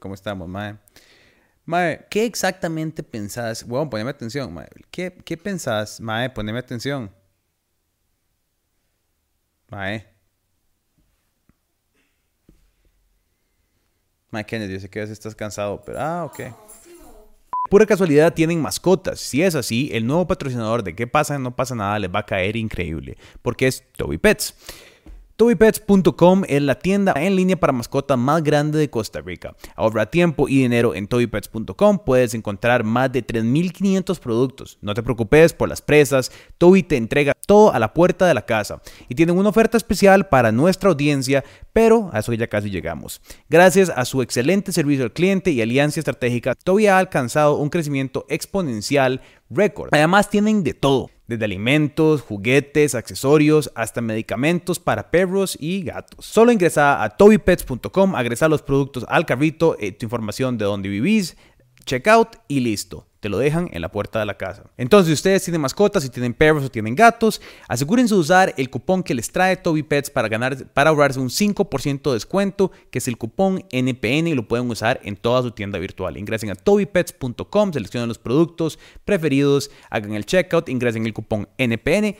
¿Cómo estamos, mae? Mae, ¿qué exactamente pensás? Bueno, poneme atención, mae. ¿Qué, qué pensás, mae? Poneme atención. Mae. Mae Kennedy, yo sé que a veces estás cansado, pero... Ah, ok. Pura casualidad tienen mascotas. Si es así, el nuevo patrocinador de ¿Qué pasa? No pasa nada les va a caer increíble, porque es Toby Pets. TobyPets.com es la tienda en línea para mascotas más grande de Costa Rica. Ahorra tiempo y dinero en TobyPets.com. Puedes encontrar más de 3.500 productos. No te preocupes por las presas. Toby te entrega todo a la puerta de la casa. Y tienen una oferta especial para nuestra audiencia, pero a eso ya casi llegamos. Gracias a su excelente servicio al cliente y alianza estratégica, Toby ha alcanzado un crecimiento exponencial récord. Además tienen de todo desde alimentos, juguetes, accesorios, hasta medicamentos para perros y gatos. Solo ingresa a tobypets.com, agresa los productos al carrito, eh, tu información de dónde vivís, checkout y listo te lo dejan en la puerta de la casa. Entonces, si ustedes tienen mascotas, si tienen perros o tienen gatos, asegúrense de usar el cupón que les trae Toby Pets para, ganar, para ahorrarse un 5% de descuento, que es el cupón NPN y lo pueden usar en toda su tienda virtual. Ingresen a tobypets.com, seleccionen los productos preferidos, hagan el checkout, ingresen el cupón NPN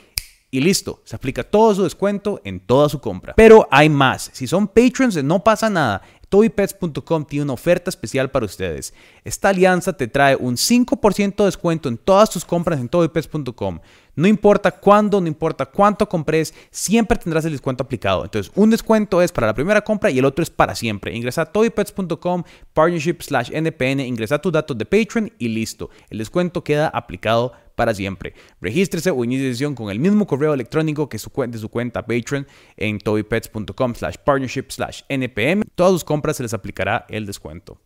y listo, se aplica todo su descuento en toda su compra. Pero hay más, si son patrons no pasa nada, TobyPets.com tiene una oferta especial para ustedes. Esta alianza te trae un 5% de descuento en todas tus compras en TobyPets.com. No importa cuándo, no importa cuánto compres, siempre tendrás el descuento aplicado. Entonces, un descuento es para la primera compra y el otro es para siempre. Ingresa a tobypets.com, partnership slash NPN, ingresa tus datos de Patreon y listo. El descuento queda aplicado para siempre. Regístrese o inicie sesión con el mismo correo electrónico que su, de su cuenta Patreon en tobypets.com slash partnership slash NPM. Todas sus compras se les aplicará el descuento.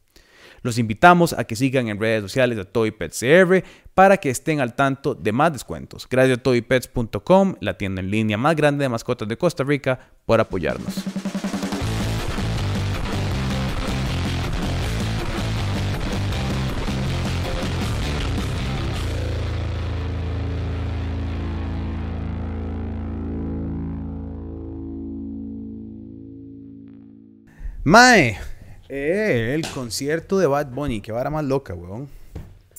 Los invitamos a que sigan en redes sociales a ToyPetsCR para que estén al tanto de más descuentos. Gracias a toypets.com, la tienda en línea más grande de mascotas de Costa Rica, por apoyarnos. Mae, eh, el concierto de Bad Bunny, qué vara más loca, weón.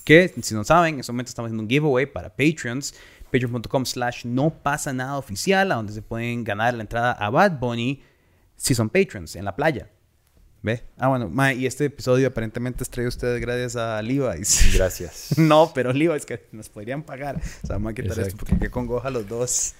Que, si no saben, en este momento estamos haciendo un giveaway para Patreons. Patreon.com slash no pasa nada oficial, a donde se pueden ganar la entrada a Bad Bunny si son Patrons en la playa. ¿Ve? Ah, bueno, mae, y este episodio aparentemente es traído a ustedes gracias a Levi's. Gracias. no, pero Levi's que nos podrían pagar. O sea, vamos a quitar esto porque qué congoja los dos.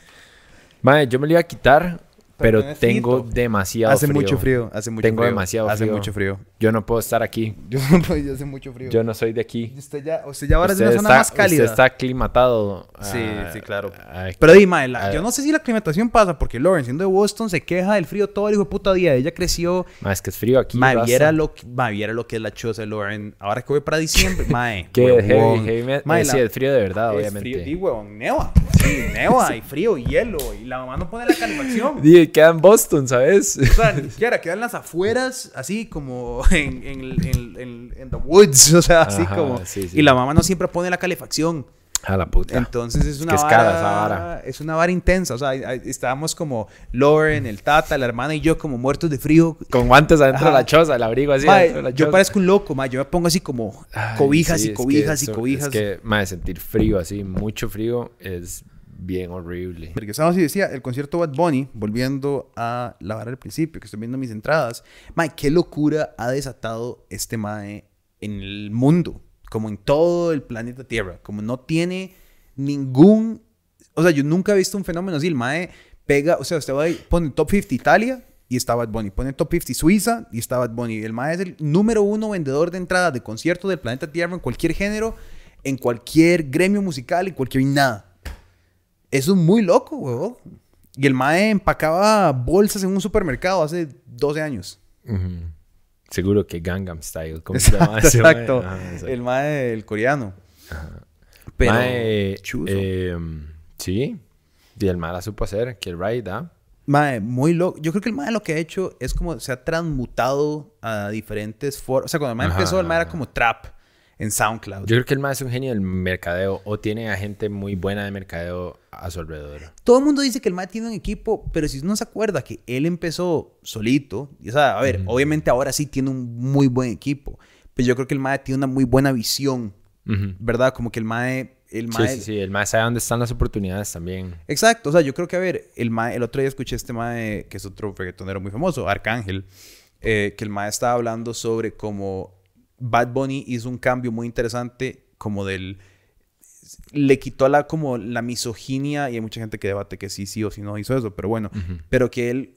Mae, yo me lo iba a quitar pero, tengo demasiado hace mucho frío, hace mucho tengo frío. demasiado hace frío. mucho frío. Yo no puedo estar aquí. Yo no puedo, hace mucho frío. Yo no soy de aquí. Usted ya, usted ya ahora Usted es de una zona está- más cálida. Usted está aclimatado. Sí, a- sí, claro. a- Pero dime, yo no sé si la aclimatación pasa porque Lauren, siendo de Boston, se queja del frío todo el hijo de puta día. Ella creció. Ma, es que es frío aquí. Mae, raza. viera lo, que- mae, viera lo que es la choza de Lauren. Ahora que voy para diciembre, mae. Que heavy, heavy, eh, la- sí, es frío de verdad, es obviamente. frío. Y huevón, neva. Sí, neva y frío hielo. Y la mamá no pone la calefacción. Queda en Boston, ¿sabes? O sea, ni siquiera quedan las afueras, así como en, en, en, en- en the woods, o sea, así Ajá, como. sí, sí. Y la mamá no siempre pone la calefacción. A la puta. Entonces es una es vara, cara esa vara. Es una vara intensa. O sea, estábamos como Lauren, el Tata, la hermana y yo, como muertos de frío. Con guantes adentro Ajá. de la choza, el abrigo así de la yo choza. parezco un loco, mae. Yo me pongo así como Ay, cobijas sí, y cobijas y eso- cobijas. Es que, mae, sentir frío así, mucho frío, es bien horrible. Porque estamos y decía, el concierto Bad Bunny, volviendo a la vara del principio, que estoy viendo mis entradas. Mae, qué locura ha desatado este Mae en el mundo, como en todo el planeta Tierra. Como no tiene ningún. O sea, yo nunca he visto un fenómeno así. El Mae pega, o sea, usted va ahí, pone top 50 Italia y está Bad Bunny. Pone top 50 Suiza y está Bad Bunny. El Mae es el número uno vendedor de entradas de conciertos del planeta Tierra en cualquier género, en cualquier gremio musical, en cualquier nada. Eso es muy loco, huevón. Y el mae empacaba bolsas en un supermercado hace 12 años. Seguro que Gangnam Style. ¿Cómo se llama Exacto, ese, mae? exacto. Ajá, exacto. El mae, el coreano. Pero, Mae, chuzo. eh, sí. Y el mae la supo hacer. Que el ride, ¿ah? Mae, muy loco. Yo creo que el mae lo que ha hecho es como se ha transmutado a diferentes formas. O sea, cuando el mae Ajá, empezó, el mae era ajá. como trap. En SoundCloud. Yo creo que el mae es un genio del mercadeo o tiene a gente muy buena de mercadeo a su alrededor. Todo el mundo dice que el mae tiene un equipo, pero si no se acuerda que él empezó solito, y, o sea, a ver, obviamente ahora sí tiene un muy buen equipo, pero yo creo que el mae tiene una muy buena visión. ¿verdad? Como que el mae... El Sí, mae sí, sí. El mae sabe dónde están las oportunidades también. Exacto, o sea, yo creo que, a ver, el, mae, el otro día escuché este mae, que es otro reggaetonero muy famoso, Arcángel, eh, que el mae estaba hablando sobre cómo Bad Bunny hizo un cambio muy interesante, como del... Le quitó la, como la misoginia, y hay mucha gente que debate que sí, sí o sí no hizo eso, pero bueno, pero que él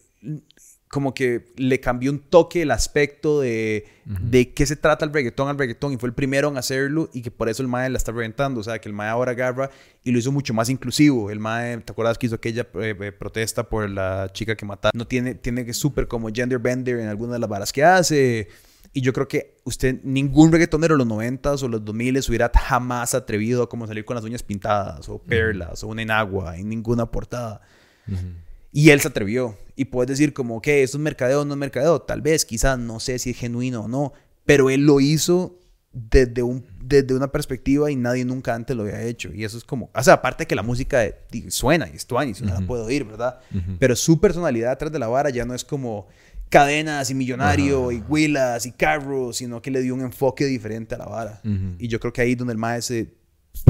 como que le cambió un toque el aspecto de, de qué se trata el reggaetón al reggaetón y fue el primero en hacerlo y que por eso el mae la está reventando. O sea, que el mae ahora agarra y lo hizo mucho más inclusivo. El mae, ¿te acuerdas que hizo aquella eh, eh, protesta por la chica que mataron? No tiene, tiene que súper como gender bender en algunas de las varas que hace. Y yo creo que usted, ningún reggaetonero de los 90s o los 2000s hubiera jamás atrevido a como salir con las uñas pintadas o perlas o una enagua en ninguna portada. Y él se atrevió. Y puedes decir como, que ¿esto es mercadeo o no es mercadeo? Tal vez, quizás, no sé si es genuino o no. Pero él lo hizo desde, un, desde una perspectiva y nadie nunca antes lo había hecho. Y eso es como, o sea, aparte que la música de- suena y es tuanis, y no la puedo oír, ¿verdad? Pero su personalidad atrás de la vara ya no es como cadenas y millonario y huilas y carros, sino que le dio un enfoque diferente a la vara. Ujú. Y yo creo que ahí es donde el maestro se,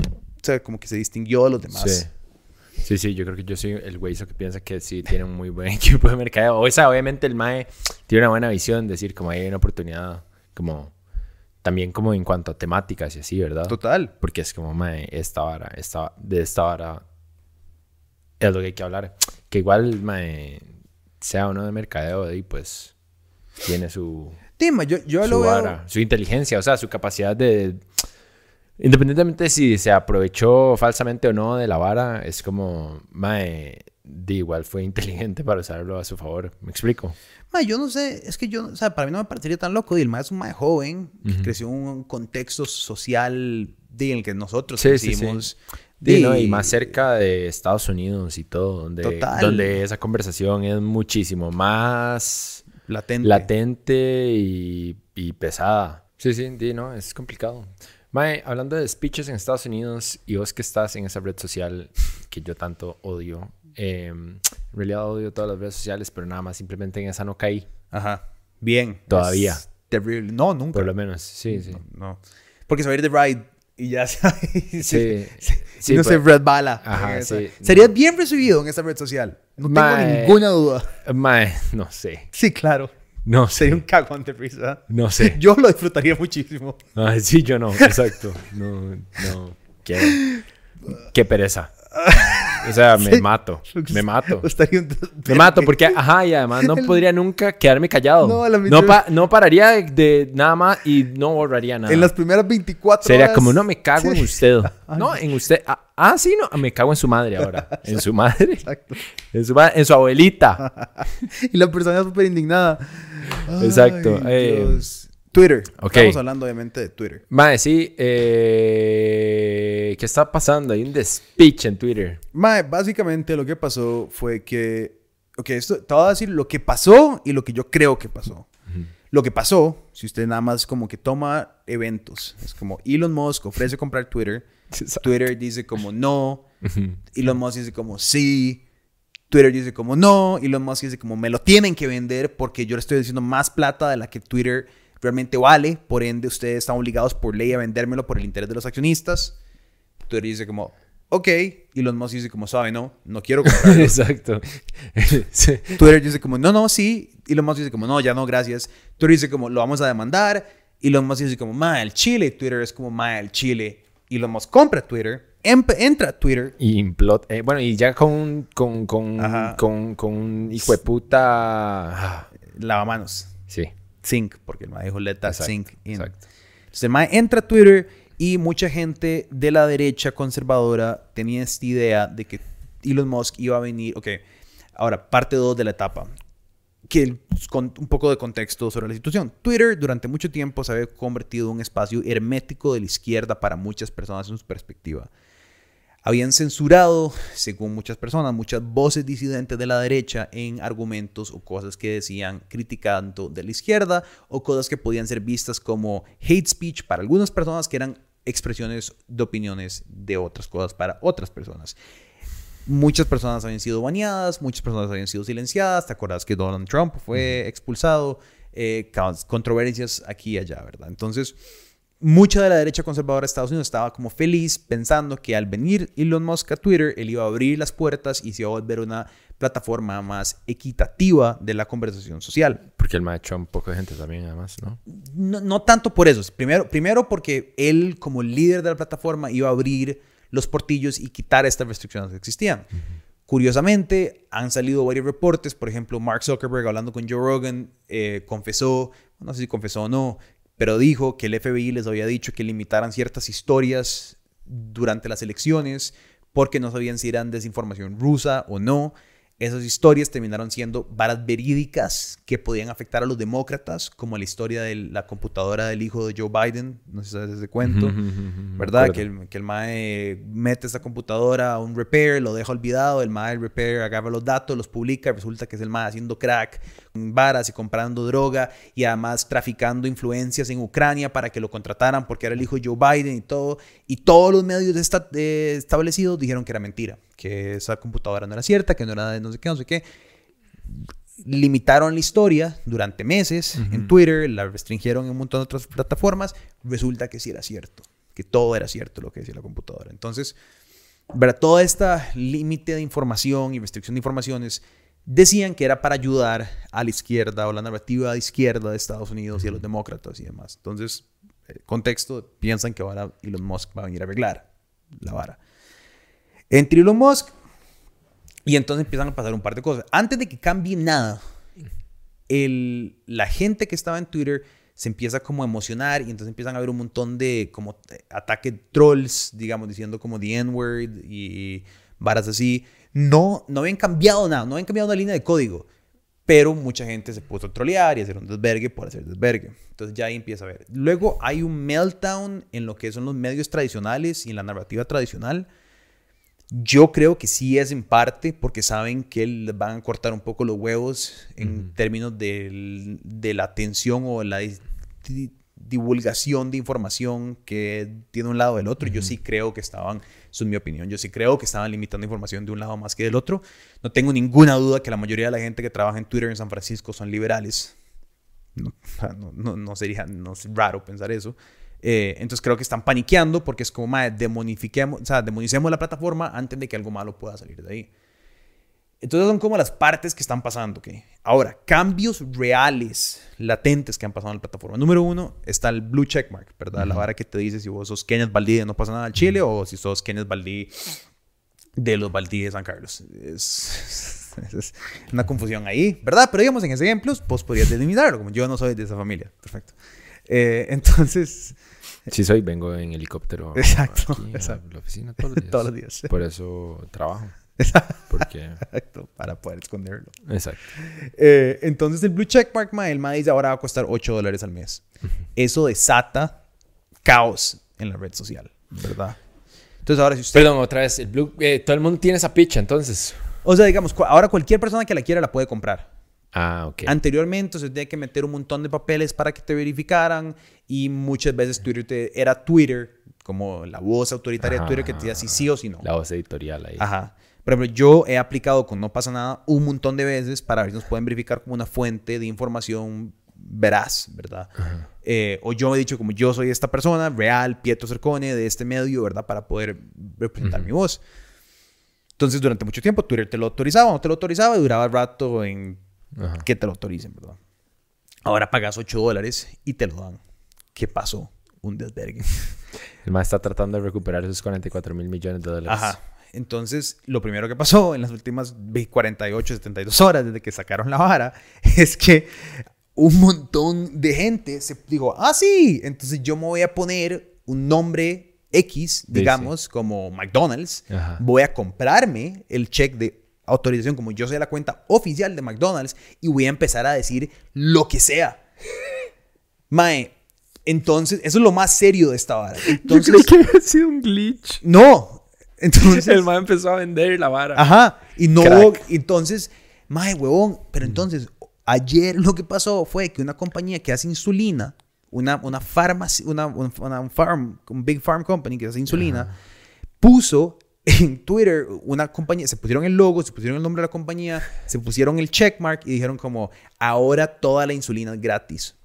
o sea, como que se distinguió de los demás. Sí. Sí, sí, yo creo que yo soy el güey que piensa que sí tiene un muy buen equipo de mercadeo. O sea, obviamente el MAE tiene una buena visión, decir, como hay una oportunidad, como también como en cuanto a temáticas y así, ¿verdad? Total. Porque es como, mae, esta vara, esta, de esta vara es lo que hay que hablar. Que igual, mae, sea uno de mercadeo, y pues tiene su, Dima, yo, yo su lo veo... su inteligencia, o sea, su capacidad de... Independientemente de si se aprovechó falsamente o no de la vara, es como, mae, de igual fue inteligente para usarlo a su favor. ¿Me explico? Ma, yo no sé, es que yo, o sea, para mí no me parecería tan loco. Más es un más joven, que creció en un contexto social de, en el que nosotros Sí, sí, sí. Sí, ¿no? Y más cerca de Estados Unidos y todo, donde, Total. donde esa conversación es muchísimo más Latente. latente y, y pesada. Sí, sí, sí, no, es complicado. Mae, hablando de speeches en Estados Unidos y vos que estás en esa red social que yo tanto odio, eh, en realidad odio todas las redes sociales, pero nada más simplemente en esa no caí, Ajá. Bien. Todavía. Es terrible. No, nunca. por lo menos. Sí, sí. No. Porque se va a ir de Ride y ya sabes. Sí, sí, y no pues- se red bala. Ajá, sí. Serías bien recibido en esa red social. No tengo ninguna duda. Mae, no sé. Sí, claro. No Sería sé. un cagón de risa. No sé. Yo lo disfrutaría muchísimo. Ay, sí, yo no, exacto. No, no. Qué, qué pereza. O sea, me Sí. mato. Me mato. Un- Me mato porque, ajá, y además no podría nunca quedarme callado. No, la mitad- No, pa- no pararía de, de nada más y no borraría nada. En las primeras 24 Sería horas. como, no, me cago en usted. No, en usted. Ah, ah, sí, no, me cago en su madre ahora. En su madre. Exacto. En su, ma- en su abuelita. Y la persona súper indignada. Ay, Exacto, eh, Dios. Twitter. Estamos hablando obviamente de Twitter. Mae, sí. Eh, ¿Qué está pasando? Hay un despiche en Twitter. Mae, básicamente lo que pasó fue que. Ok, esto, te voy a decir lo que pasó y lo que yo creo que pasó. Lo que pasó, si usted nada más como que toma eventos, es como Elon Musk ofrece comprar Twitter, Twitter dice como no, Elon Musk dice como sí, Twitter dice como no, Elon Musk dice como me lo tienen que vender porque yo le estoy diciendo más plata de la que Twitter realmente vale, por ende ustedes están obligados por ley a vendérmelo por el interés de los accionistas. Twitter dice como, ok, Elon Musk dice como, sabe, no, no quiero comprarlo. Exacto. Sí. Twitter dice como, no, no, sí. Elon Musk dice como, no, ya no, gracias. Twitter dice como, lo vamos a demandar. Elon Musk dice como, ma, el Chile. Twitter es como, ma, el Chile. Elon Musk compra Twitter, entra a Twitter. Y implot- eh, bueno, y ya con, con, con, con, con un hijo de puta. Lavamanos. Sí. Sync, porque el ma dijo let that Exacto, sync in. exacto. Entonces el entra a Twitter y mucha gente de la derecha conservadora tenía esta idea de que Elon Musk iba a venir. Ok, ahora, parte 2 de la etapa. Que con un poco de contexto sobre la situación. Twitter durante mucho tiempo se había convertido en un espacio hermético de la izquierda para muchas personas en su perspectiva. Habían censurado, según muchas personas, muchas voces disidentes de la derecha en argumentos o cosas que decían criticando de la izquierda o cosas que podían ser vistas como hate speech para algunas personas que eran expresiones de opiniones de otras cosas para otras personas. Muchas personas habían sido baneadas, muchas personas habían sido silenciadas. ¿Te acuerdas que Donald Trump fue expulsado? Eh, controversias aquí y allá, ¿verdad? Entonces, mucha de la derecha conservadora de Estados Unidos estaba como feliz pensando que al venir Elon Musk a Twitter, él iba a abrir las puertas y se iba a volver una plataforma más equitativa de la conversación social. Porque él me ha hecho un poco de gente también, además, ¿no? ¿no? No, tanto por eso. Primero, primero porque él, como líder de la plataforma, iba a abrir los portillos y quitar estas restricciones que existían. Curiosamente, han salido varios reportes. Por ejemplo, Mark Zuckerberg, hablando con Joe Rogan, eh, confesó, no sé si confesó o no, pero dijo que el FBI les había dicho que limitaran ciertas historias durante las elecciones porque no sabían si eran desinformación rusa o no. Esas historias terminaron siendo varas verídicas que podían afectar a los demócratas, como la historia de la computadora del hijo de Joe Biden, no sé si sabes ese cuento, ¿verdad? Que el, que el MAE mete esa computadora a un repair, lo deja olvidado, el MAE del repair agarra los datos, los publica, resulta que es el MAE haciendo crack, varas y comprando droga y además traficando influencias en Ucrania para que lo contrataran porque era el hijo de Joe Biden y todo. Y todos los medios establecidos dijeron que era mentira que esa computadora no era cierta, que no era de no sé qué, no sé qué. Limitaron la historia durante meses en Twitter, la restringieron en un montón de otras plataformas. Resulta que sí era cierto, que todo era cierto lo que decía la computadora. Entonces, ¿verdad? todo este límite de información y restricción de informaciones decían que era para ayudar a la izquierda o la narrativa de izquierda de Estados Unidos y a los demócratas y demás. Entonces, el contexto, piensan que ahora Elon Musk va a venir a arreglar la vara. Entre Elon Musk y entonces empiezan a pasar un par de cosas. Antes de que cambie nada, el, la gente que estaba en Twitter se empieza como a emocionar y entonces empiezan a haber un montón de como ataque trolls, digamos, diciendo como the N-word y varas así. No, no habían cambiado nada, no habían cambiado una línea de código, pero mucha gente se puso a trolear y hacer un desvergue por hacer desvergue. Entonces ya ahí empieza a ver. Luego hay un meltdown en lo que son los medios tradicionales y en la narrativa tradicional yo creo que sí es en parte porque saben que les van a cortar un poco los huevos en términos de, la atención o la divulgación de información que tiene un lado del otro. Yo sí creo que estaban, eso es mi opinión, yo sí creo que estaban limitando información de un lado más que del otro. No tengo ninguna duda que la mayoría de la gente que trabaja en Twitter en San Francisco son liberales. No, no, no sería no es raro pensar eso. Eh, entonces creo que están paniqueando porque es como, madre, demonifiquemos, o sea, demonicemos la plataforma antes de que algo malo pueda salir de ahí. Entonces son como las partes que están pasando. ¿okay? Ahora, cambios reales, latentes que han pasado en la plataforma. Número uno está el blue checkmark, ¿verdad? La vara que te dice si vos sos Kenneth Baldí de No pasa nada al Chile o si sos Kenneth Baldí de los Baldí de San Carlos. Es, es, una confusión ahí, ¿verdad? Pero digamos en ese ejemplo, vos podrías delimitarlo, como yo no soy de esa familia. Perfecto. Eh, entonces... Sí soy, vengo en helicóptero. Exacto. Aquí A la oficina todos los días. todos los días. Por eso trabajo. Porque... Exacto, para poder esconderlo. Exacto. Eh, entonces el Blue Checkmark, ma, el ma dice ahora va a costar 8 dólares al mes. Eso desata caos en la red social, ¿verdad? Entonces ahora si usted... Perdón, otra vez, el Blue... Eh, todo el mundo tiene esa picha, entonces... O sea, digamos, ahora cualquier persona que la quiera la puede comprar. Ah, ok. Anteriormente se tenía que meter un montón de papeles para que te verificaran y muchas veces Twitter te, era Twitter, como la voz autoritaria de Twitter que te decía si sí o si no. La voz editorial ahí. Ajá. Por ejemplo, yo he aplicado con No pasa nada un montón de veces para ver si nos pueden verificar como una fuente de información veraz, ¿verdad? Eh, o yo he dicho como yo soy esta persona, real, Pietro Cercone, de este medio, ¿verdad? Para poder representar mi voz. Entonces, durante mucho tiempo Twitter te lo autorizaba, no te lo autorizaba y duraba rato en que te lo autoricen, ¿verdad? Ahora pagas 8 dólares y te lo dan. ¿Qué pasó? Un desvergue. El más está tratando de recuperar esos 44 mil millones de dólares. Ajá. Entonces, lo primero que pasó en las últimas 48, 72 horas desde que sacaron la vara es que un montón de gente se dijo, ah, sí, entonces yo me voy a poner un nombre X, digamos, como McDonald's, voy a comprarme el check de autorización, como yo soy la cuenta oficial de McDonald's, y voy a empezar a decir lo que sea. Mae, entonces, eso es lo más serio de esta vara. Entonces, yo creí que había sido un glitch. No, Entonces, el mae empezó a vender la vara. Ajá. Y no Crack. hubo- entonces, mae, huevón. Pero entonces, ayer lo que pasó fue que una compañía que hace insulina, una, una farmacia, una, un, una- un farm, un big farm company que hace insulina, puso en Twitter una compañía, se pusieron el logo, se pusieron el nombre de la compañía, se pusieron el checkmark y dijeron como, ahora toda la insulina es gratis.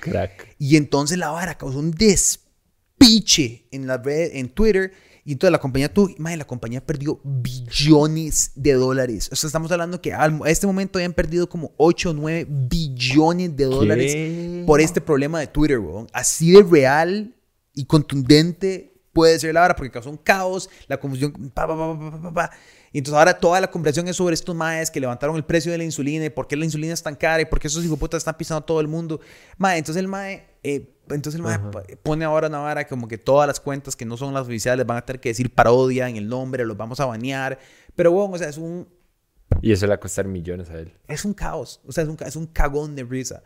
Crack. Y entonces la vara causó un despiche en la red, en Twitter. Y entonces la compañía tuvo, madre, la compañía perdió billones de dólares. O sea, estamos hablando que a este momento habían perdido como 8 o 9 billones de dólares ¿Qué? por este problema de Twitter, weón. Así de real y contundente puede ser la vara porque causó un caos, la confusión, pa, pa, pa, pa, pa, pa. Y entonces ahora toda la conversación es sobre estos maes que levantaron el precio de la insulina y por qué la insulina es tan cara y por qué esos hijoputas están pisando a todo el mundo. Mae, entonces el mae, eh, entonces el mae pone ahora una vara como que todas las cuentas que no son las oficiales van a tener que decir parodia en el nombre, los vamos a banear. Pero bueno, o sea, es un, Y eso le va a costar millones a él. es un caos. O sea, es un, es un cagón de risa.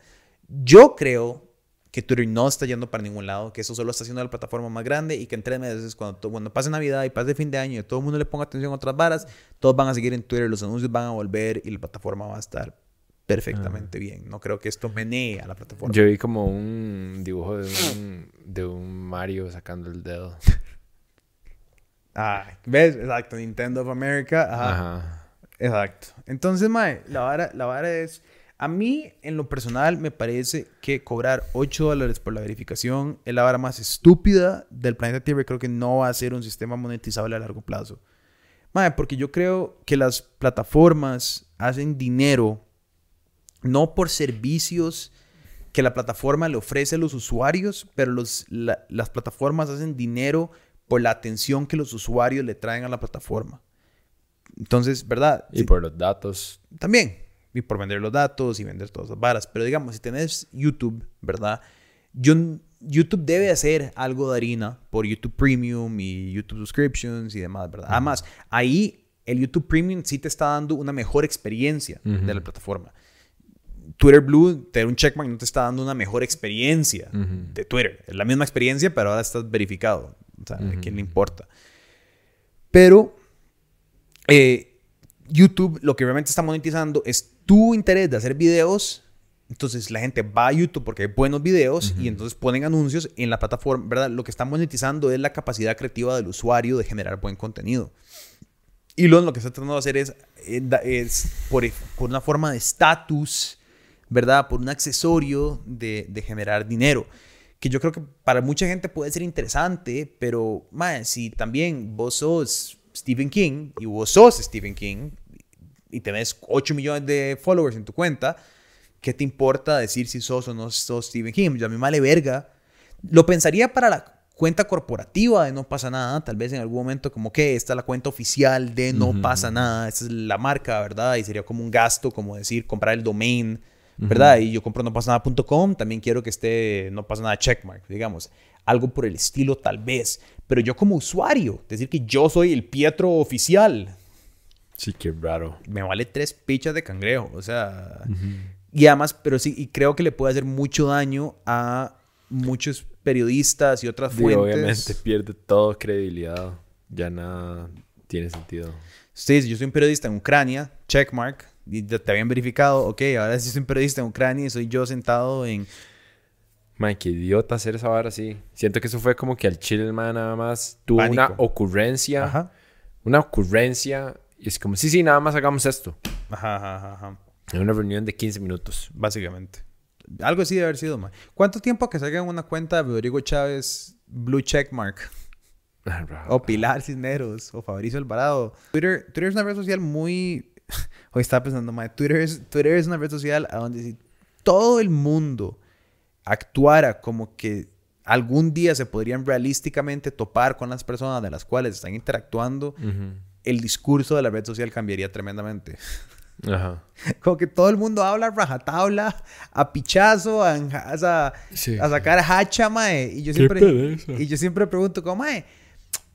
Yo creo que Twitter no está yendo para ningún lado, que eso solo está haciendo la plataforma más grande y que en tres meses, cuando, pase Navidad y pase fin de año y todo el mundo le ponga atención a otras varas, todos van a seguir en Twitter, los anuncios van a volver y la plataforma va a estar perfectamente bien. No creo que esto menee a la plataforma. Yo vi como un dibujo de un, de un Mario sacando el dedo. Ah, ¿ves? Exacto, Nintendo of America. Ajá. Ajá. Exacto. Entonces, mae, la vara, la vara es... A mí, en lo personal, me parece que cobrar 8 dólares por la verificación es la vara más estúpida del planeta Tierra. Creo que no va a ser un sistema monetizable a largo plazo. Mae, porque yo creo que las plataformas hacen dinero no por servicios que la plataforma le ofrece a los usuarios, pero los, la- las plataformas hacen dinero por la atención que los usuarios le traen a la plataforma. Entonces, ¿verdad? Y por los datos. también. Y por vender los datos y vender todas las varas. Pero digamos, si tenés YouTube, ¿verdad? Yo, YouTube debe hacer algo de harina por YouTube Premium y YouTube Subscriptions y demás, ¿verdad? Además, ahí el YouTube Premium sí te está dando una mejor experiencia de la plataforma. Twitter Blue, tener un checkmark no te está dando una mejor experiencia de Twitter. Es la misma experiencia, pero ahora estás verificado. O sea, ¿a quién le importa? Pero eh, YouTube lo que realmente está monetizando es tu interés de hacer videos. Entonces la gente va a YouTube porque hay buenos videos y entonces ponen anuncios en la plataforma, ¿verdad? Lo que está monetizando es la capacidad creativa del usuario de generar buen contenido. Elon lo que está tratando de hacer es, eh, es por, por una forma de estatus, ¿verdad? Por un accesorio de, de generar dinero. Que yo creo que para mucha gente puede ser interesante, pero, man, si también vos sos Stephen King y vos sos Stephen King y tenés 8 millones de followers en tu cuenta, ¿qué te importa decir si sos o no sos Stephen King? Yo a mí me vale verga. Lo pensaría para la cuenta corporativa de No pasa nada, tal vez en algún momento como que esta es la cuenta oficial de No pasa nada, esta es la marca, ¿verdad? Y sería como un gasto, como decir, comprar el domain, ¿verdad? Y yo compro no pasa nada.com, también quiero que esté no pasa nada checkmark, digamos. Algo por el estilo tal vez, pero yo como usuario, decir que yo soy el Pietro oficial, Sí, qué raro. me vale tres pichas de cangrejo, o sea... Y además, pero sí, y creo que le puede hacer mucho daño a muchos periodistas y otras Y fuentes. obviamente pierde toda credibilidad. Ya nada tiene sentido. Sí, yo soy un periodista en Ucrania, checkmark, y te habían verificado, ok, ahora sí soy un periodista en Ucrania y soy yo sentado en... Man, qué idiota hacer esa vara así. Siento que eso fue como que al chile man nada más tuvo Pánico. una ocurrencia. Ajá. Una ocurrencia. Y es como, sí, sí, nada más hagamos esto. Ajá, ajá, ajá. En una reunión de 15 minutos. Básicamente. Algo así debe haber sido, man. ¿Cuánto tiempo que salga una cuenta de Rodrigo Chávez Blue Checkmark? O Pilar Cisneros, o Fabricio Alvarado. Twitter, Twitter es una red social muy... Hoy estaba pensando, mae, Twitter es, Twitter es una red social a donde si todo el mundo actuara como que algún día se podrían realísticamente topar con las personas de las cuales están interactuando, el discurso de la red social cambiaría tremendamente. Ajá. Como que todo el mundo habla rajatabla, a pichazo, a, a, Sí. a sacar hacha, mae. Y yo siempre, y yo siempre pregunto, como, mae,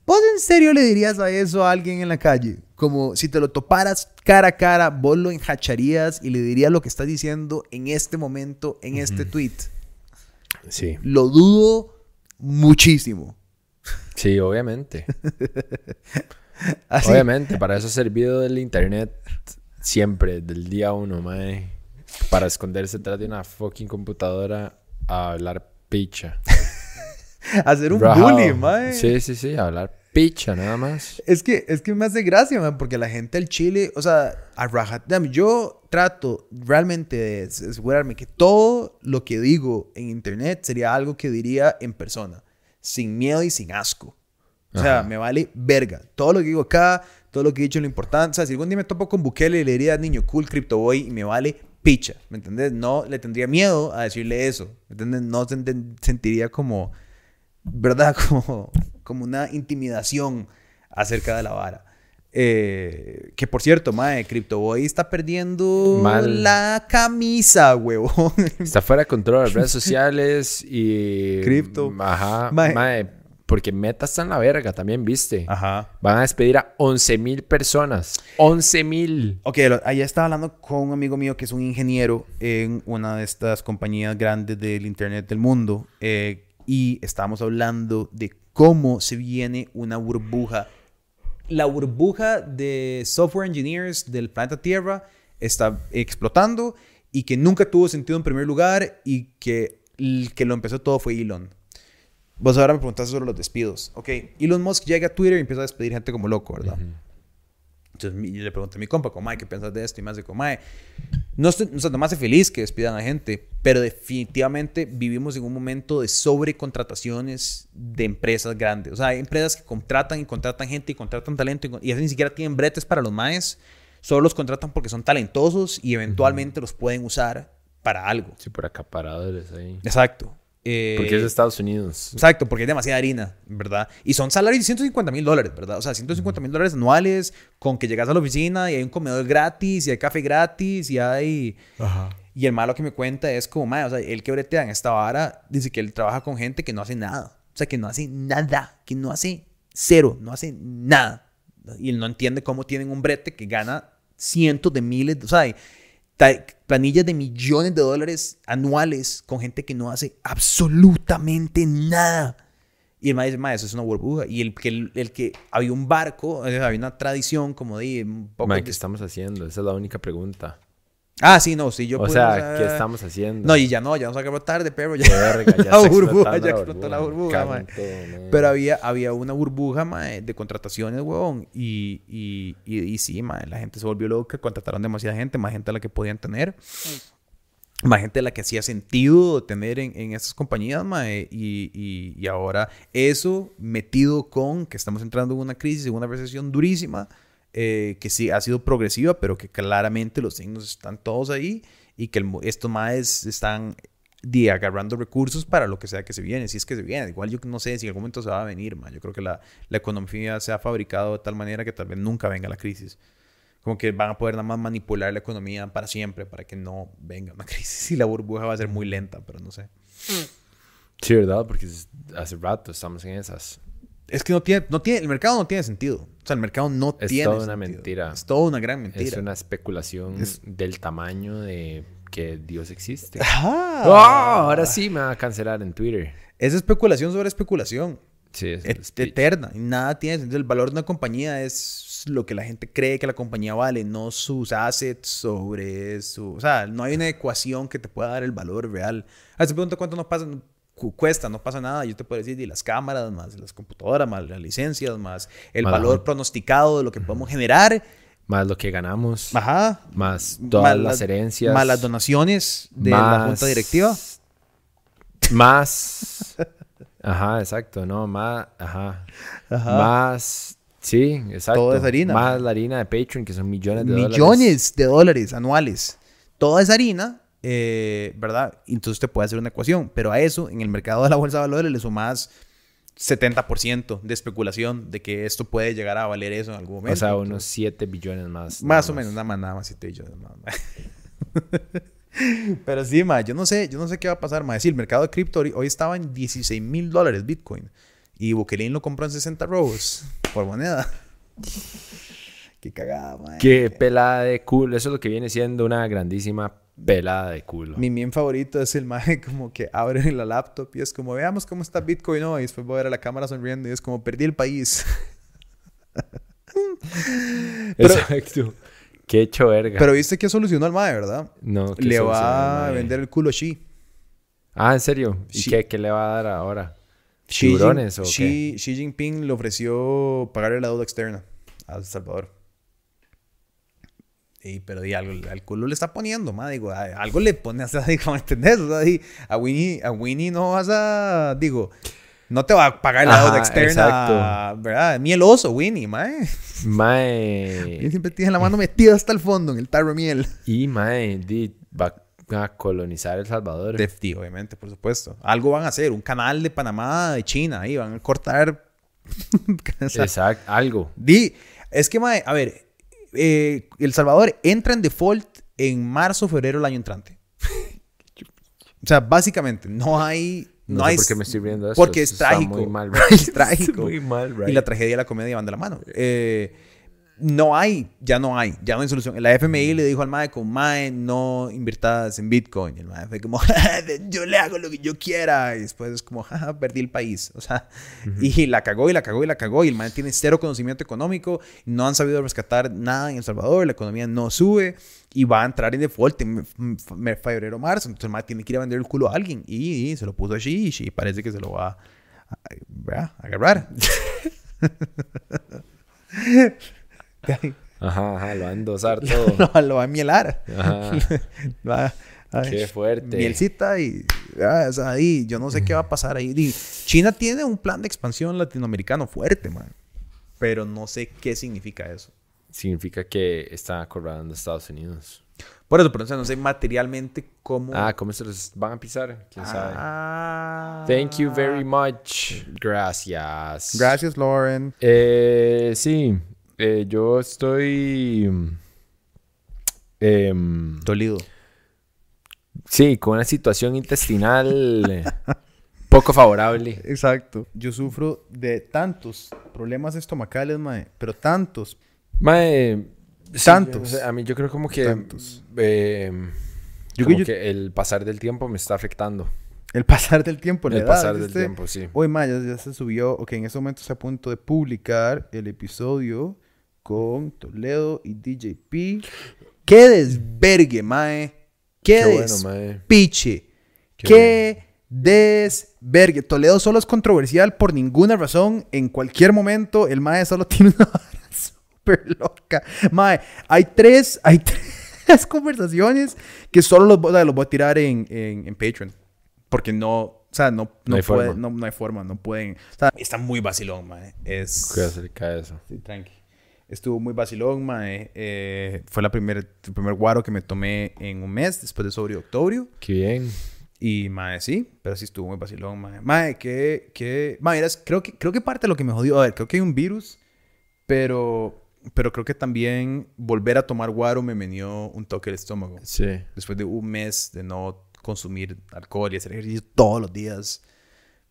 ¿vos en serio le dirías a eso a alguien en la calle? Como si te lo toparas cara a cara, vos lo enhacharías y le dirías lo que estás diciendo en este momento, en este tweet. Sí. Lo dudo muchísimo. Sí, obviamente. Así. Obviamente, para eso ha servido el internet siempre, del día uno, mae. Para esconderse detrás de una fucking computadora a hablar picha. Hacer un Bro. bully, mae. Sí, sí, sí, a hablar picha nada más. Es que, es que me hace gracia, man, porque la gente del Chile, o sea, a rajatam, yo trato realmente de asegurarme que todo lo que digo en internet sería algo que diría en persona, sin miedo y sin asco. O sea, Ajá. me vale verga. Todo lo que digo acá, todo lo que he dicho, lo importante. O sea, si algún día me topo con Bukele y le diría niño cool, Crypto Boy, y me vale picha. ¿Me entendés? No le tendría miedo a decirle eso. ¿Me entendés? No sentiría como, ¿verdad? Como, como una intimidación acerca de la vara. Eh, que por cierto, mae, Crypto Boy está perdiendo Mal. la camisa, huevón. Está fuera de control las redes sociales y... Cripto. Ajá. Mae. Mae, porque Meta está en la verga, también viste. Ajá. Van a despedir a 11 mil personas. 11 mil. Ok, ayer estaba hablando con un amigo mío que es un ingeniero en una de estas compañías grandes del Internet del mundo eh, y estábamos hablando de cómo se viene una burbuja. La burbuja de software engineers del planeta Tierra está explotando y que nunca tuvo sentido en primer lugar y que el que lo empezó todo fue Elon. Vos ahora me preguntaste sobre los despidos. Ok, Elon Musk llega a Twitter y empieza a despedir gente como loco, ¿verdad? Entonces mi- yo le pregunté a mi compa, como, "Mae, ¿qué piensas de esto? Y más de como, "Mae, no, estoy, o sea, no me hace feliz que despidan a gente, pero definitivamente vivimos en un momento de sobrecontrataciones de empresas grandes. O sea, hay empresas que contratan y contratan gente y contratan talento y, y ni siquiera tienen bretes para los maes, solo los contratan porque son talentosos y eventualmente los pueden usar para algo. Sí, por acaparadores ahí. Exacto. Eh, Porque es de Estados Unidos. Exacto, porque hay demasiada harina, ¿verdad? Y son salarios de 150 mil dólares, ¿verdad? O sea, 150 mil dólares anuales con que llegas a la oficina y hay un comedor gratis y hay café gratis y hay... Y el malo que me cuenta es como, madre, o sea, él que bretea en esta vara dice que él trabaja con gente que no hace nada. O sea, que no hace nada, que no hace cero, no hace nada. Y él no entiende cómo tienen un brete que gana cientos de miles, o sea, planillas de millones de dólares anuales con gente que no hace absolutamente nada. Y el maestro dice, "Ma, eso es una burbuja. Y el que, el, que había un barco, sea, había una tradición como de un poco... ¿qué estamos haciendo? Esa es la única pregunta. Ah, sí, no, sí, yo o sea, usar- ¿qué estamos haciendo? No, y ya no, ya nos acabó tarde, pero ya. Verga, ya la burbuja, ya explotó la burbuja, Cago mae. Pero había, había una burbuja, mae, de contrataciones, huevón. Y, y, y, y sí, mae, la gente se volvió loca, contrataron demasiada gente, más gente a la que podían tener. Más gente a la que hacía sentido tener en, en esas compañías, mae. Y, y, y ahora eso metido con que estamos entrando en una crisis, en una recesión durísima, eh, que sí ha sido progresiva, pero que claramente los signos están todos ahí y que el estos maes están di, agarrando recursos para lo que sea que se viene, si es que se viene. Igual yo no sé si en algún momento se va a venir, ma. Yo creo que la, la economía se ha fabricado de tal manera que tal vez nunca venga la crisis. Como que van a poder nada más manipular la economía para siempre, para que no venga una crisis. Y la burbuja va a ser muy lenta, pero no sé. Sí, ¿verdad? Porque hace rato estamos en esas. Es que no tiene, no tiene, el mercado no tiene sentido. O sea, el mercado no Es tiene toda una sentido. mentira. Es toda una gran mentira. Es una especulación Es- del tamaño de que Dios existe. ¡Ah! ahora sí me va a cancelar en Twitter. Es especulación sobre especulación. Sí, es et- eterna. Nada tiene sentido. El valor de una compañía es lo que la gente cree que la compañía vale, no sus assets sobre su... O sea, no hay una ecuación que te pueda dar el valor real. A veces pregunta cuánto nos pasa, cuesta, no pasa nada. Yo te puedo decir, y las cámaras, más las computadoras, más las licencias, más el Más- valor pronosticado de lo que podemos generar. Más lo que ganamos. Ajá. Más todas Más las herencias. Más las donaciones de la junta directiva. Más. Ajá, exacto, no, más. Ajá. Ajá. Más. Sí, exacto. Todo es harina. Más la harina de Patreon, que son millones de dólares. millones de dólares anuales. Toda esa harina, eh, ¿verdad? Entonces te puede hacer una ecuación. Pero a eso, en el mercado de la bolsa de valores, le sumas 70% de especulación de que esto puede llegar a valer eso en algún momento. O sea, unos 7 billones más. Más o menos, nada más, nada más, siete billones más. Pero sí, ma, yo no sé, yo no sé qué va a pasar, ma. Sí, el mercado de cripto hoy, estaba en 16 mil dólares Bitcoin. Y Bukelín lo compró en 60 robos por moneda. Qué cagada, ma. Qué pelada de cool. Eso es lo que viene siendo una grandísima pelada de culo. Mi meme favorito es el mae como que abre la laptop y es como, veamos cómo está Bitcoin hoy. Y después voy a ver a la cámara sonriendo y es como, perdí el país. Pero- Exacto. Qué hecho verga. Pero viste que solucionó al mae, ¿verdad? no, ¿qué Le va a vender el culo a Xi. Ah, ¿en serio? ¿Y qué, qué le va a dar ahora? Xi, ¿Tiburones Jin- o qué? Xi, Xi Jinping le ofreció pagarle la deuda externa a El Salvador. Y, pero algo, al culo le está poniendo, ma, digo, a- algo le pone, sea, digo, ¿me entendés? O sea, di, a Winnie, a Winnie no vas a, digo, no te va a pagar la deuda externa, exacto. ¿verdad? Miel oso, Winnie, mae. Mae. Él siempre tiene la mano metida hasta el fondo en el tarro de miel. Y mae, di, va a colonizar El Salvador. De, di, obviamente, por supuesto. Algo van a hacer, un canal de Panamá, de China, ahí van a cortar. Exacto, algo. Di, es que, mae, a ver, eh, El Salvador entra en default en marzo, febrero del año entrante. o sea, básicamente, no hay... No, No, sé hay... por qué me estoy riendo de eso. Porque es trágico. Muy mal, Es trágico. muy mal, Y la tragedia y la comedia van de la mano. Eh, no hay, ya no hay, ya no hay solución. La FMI le dijo al MAE como, MAE, no invirtas en Bitcoin. Y el MAE fue como, yo le hago lo que yo quiera. Y después es como, jaja, perdí el país. O sea, y la cagó y la cagó y la cagó. Y el MAE tiene cero conocimiento económico. No han sabido rescatar nada en El Salvador. La economía no sube. Y va a entrar en default en febrero marzo. Entonces el MAE tiene que ir a vender el culo a alguien. Y, y se lo puso allí. Y parece que se lo va a, a- a agarrar. Ajá, ajá, lo va a endosar todo. lo, lo va a mielar. Ajá. Va a- Qué fuerte. Mielcita y, ah, o sea, ahí, yo no sé qué va a pasar ahí. China tiene un plan de expansión latinoamericano fuerte, man. Pero no sé qué significa eso. Significa que está acorralando a Estados Unidos. Por eso, pero o sea, no sé materialmente cómo. Ah, ¿cómo se los van a pisar? ¿Quién sabe? Ah. Thank you very much. Gracias. Gracias, Lauren. Eh, sí, eh, yo estoy... em, Dolido. sí, con una situación intestinal eh, poco favorable. Exacto. Yo sufro de tantos problemas estomacales, mae, pero tantos. Mae, sí, Tantos. a mí yo creo como que... Tantos. em, Yo como que yo- que el pasar del tiempo me está afectando. El pasar del tiempo, la El edad, pasar del tiempo, sí. Hoy, ma, ya, ya se subió. Ok, en este momento está a punto de publicar el episodio con Toledo y DJP. ¡Qué desvergue, mae! ¡Qué, Qué bueno, despiche! Qué ¡Qué desvergue! Toledo solo es controversial por ninguna razón. En cualquier momento, el mae solo tiene una vara súper loca. Mae, hay tres, hay tres conversaciones que solo los, los voy a tirar en, en, en Patreon. Porque no, o sea, no, no, hay puede- no, no hay forma, no pueden. O sea, está muy vacilón, mae. Es... Cuidado, se le cae eso. Sí, tranqui. Estuvo muy vacilón, mae. Eh, fue la primer, el primer guaro que me tomé en un mes después de sobre octubre. Qué bien. Y, mae, sí, pero sí estuvo muy vacilón, mae. Mae, que, que... Mae, verás, creo que, creo que parte de lo que me jodió... A ver, creo que hay un virus, pero... Pero creo que también volver a tomar guaro me menió un toque el estómago. Sí. Después de un mes de no consumir alcohol y hacer ejercicio todos los días,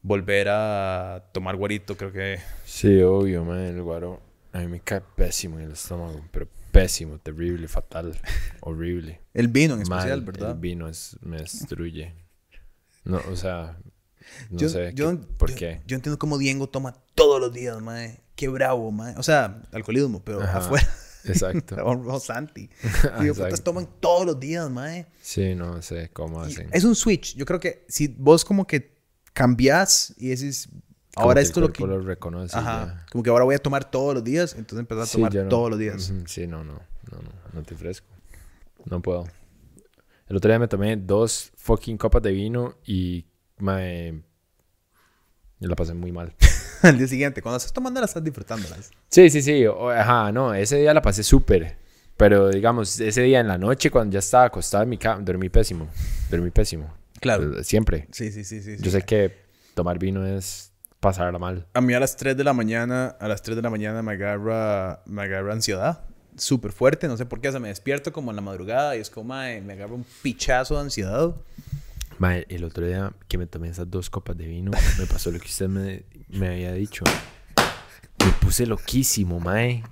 volver a tomar guarito, creo que... Sí, obvio, man. El guaro a mí me cae pésimo en el estómago. Pero pésimo, terrible, fatal, horrible. El vino en Mal, especial, ¿verdad? El vino es, me destruye. No, o sea, no yo, sé yo- qué- por yo- qué. Yo entiendo cómo Diego toma todos los días, mae. Qué bravo, mae. O sea, alcoholismo, pero Ajá, afuera. Exacto. o, Santi. Y putas toman todos los días, mae. Sí, no sé cómo Y hacen. Es un switch. Yo creo que si vos como que cambias y decís, ahora esto lo que... lo reconoce. Ajá. ya. Como que ahora voy a tomar todos los días, entonces empezar a Sí, tomar no. todos los días. Sí, no, no, no, no, no te ofrezco. No puedo. El otro día me tomé dos fucking copas de vino y me... me la pasé muy mal. Al día siguiente, cuando estás tomando, la estás disfrutándolas. Sí, sí, sí. o- Ajá, no, ese día la pasé súper. Pero digamos, ese día en la noche, cuando ya estaba acostado en mi cama, dormí pésimo. Dormí pésimo. Claro. Siempre. Sí, sí, sí, sí. sí. Yo sé que tomar vino es pasarla mal. A mí a las 3 de la mañana, a las 3 de la mañana me agarra, me agarra ansiedad. Súper fuerte, no sé por qué. O sea, me despierto como en la madrugada y es como, mae, me agarra un pichazo de ansiedad. Mae, el otro día que me tomé esas dos copas de vino, me pasó lo que usted me, me había dicho. Me puse loquísimo, mae.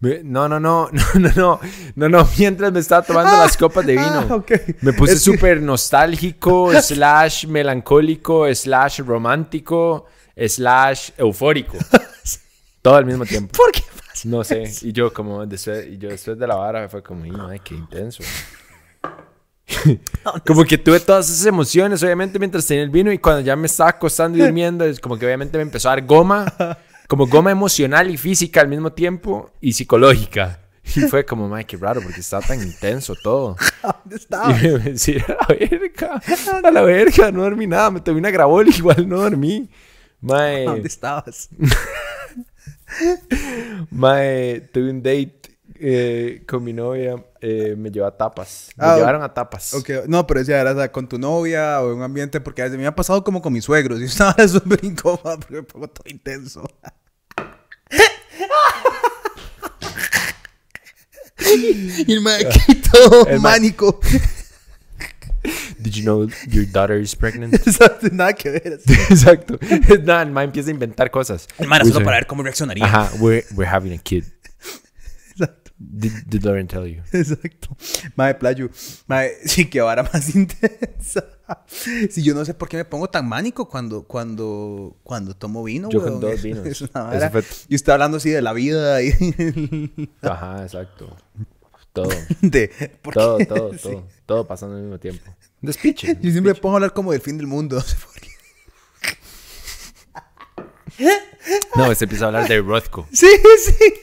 Me- No, no, no, no, no, no, no, no, mientras me estaba tomando las copas de vino. Ah. Me puse que- súper nostálgico, slash melancólico, slash romántico, slash eufórico. Todo al mismo tiempo. ¿Por qué pasa? No sé. Y yo como después, y yo después de la vara fue como, "Y, ay, qué intenso. como que tuve todas esas emociones, obviamente, mientras tenía el vino y cuando ya me estaba acostando y durmiendo, es como que obviamente me empezó a dar goma, como goma emocional y física al mismo tiempo y psicológica. Y fue como, ay, qué raro, porque estaba tan intenso todo. ¿Dónde Y estabas? me decía, a la verga, a la verga, no dormí nada, me tomé una grabol y igual no dormí. Mae, ¿Dónde estabas? mae, tuve un date eh, con mi novia, eh, me llevó a tapas, me Ah, llevaron a tapas. Ok, no, pero decía, era o sea, con tu novia o en un ambiente, porque a veces me ha pasado como con mis suegros y estaba súper incómoda porque me pongo todo intenso. y el maquito El ma- mánico. Did you know your daughter is pregnant? Exacto, Nada que ver. Exacto. Nada, el mae empieza a inventar cosas. El man, solo para ver cómo reaccionaría. Ajá, we're, we're having a kid. Did, did Lauren tell you? exacto. Mae, playo. Mae, sí, que vara más intensa. Sí, yo no sé por qué me pongo tan mánico cuando, cuando, cuando tomo vino, Yo con dos vinos. Es una vara. Y usted hablando así de la vida y Ajá, exacto. Todo, de... ¿por todo, qué? todo, Sí. todo. Todo pasando al mismo tiempo. Despiche. Yo siempre pongo a hablar como del fin del mundo. No sé por qué. No, se empieza a hablar de Rothko. Sí, sí.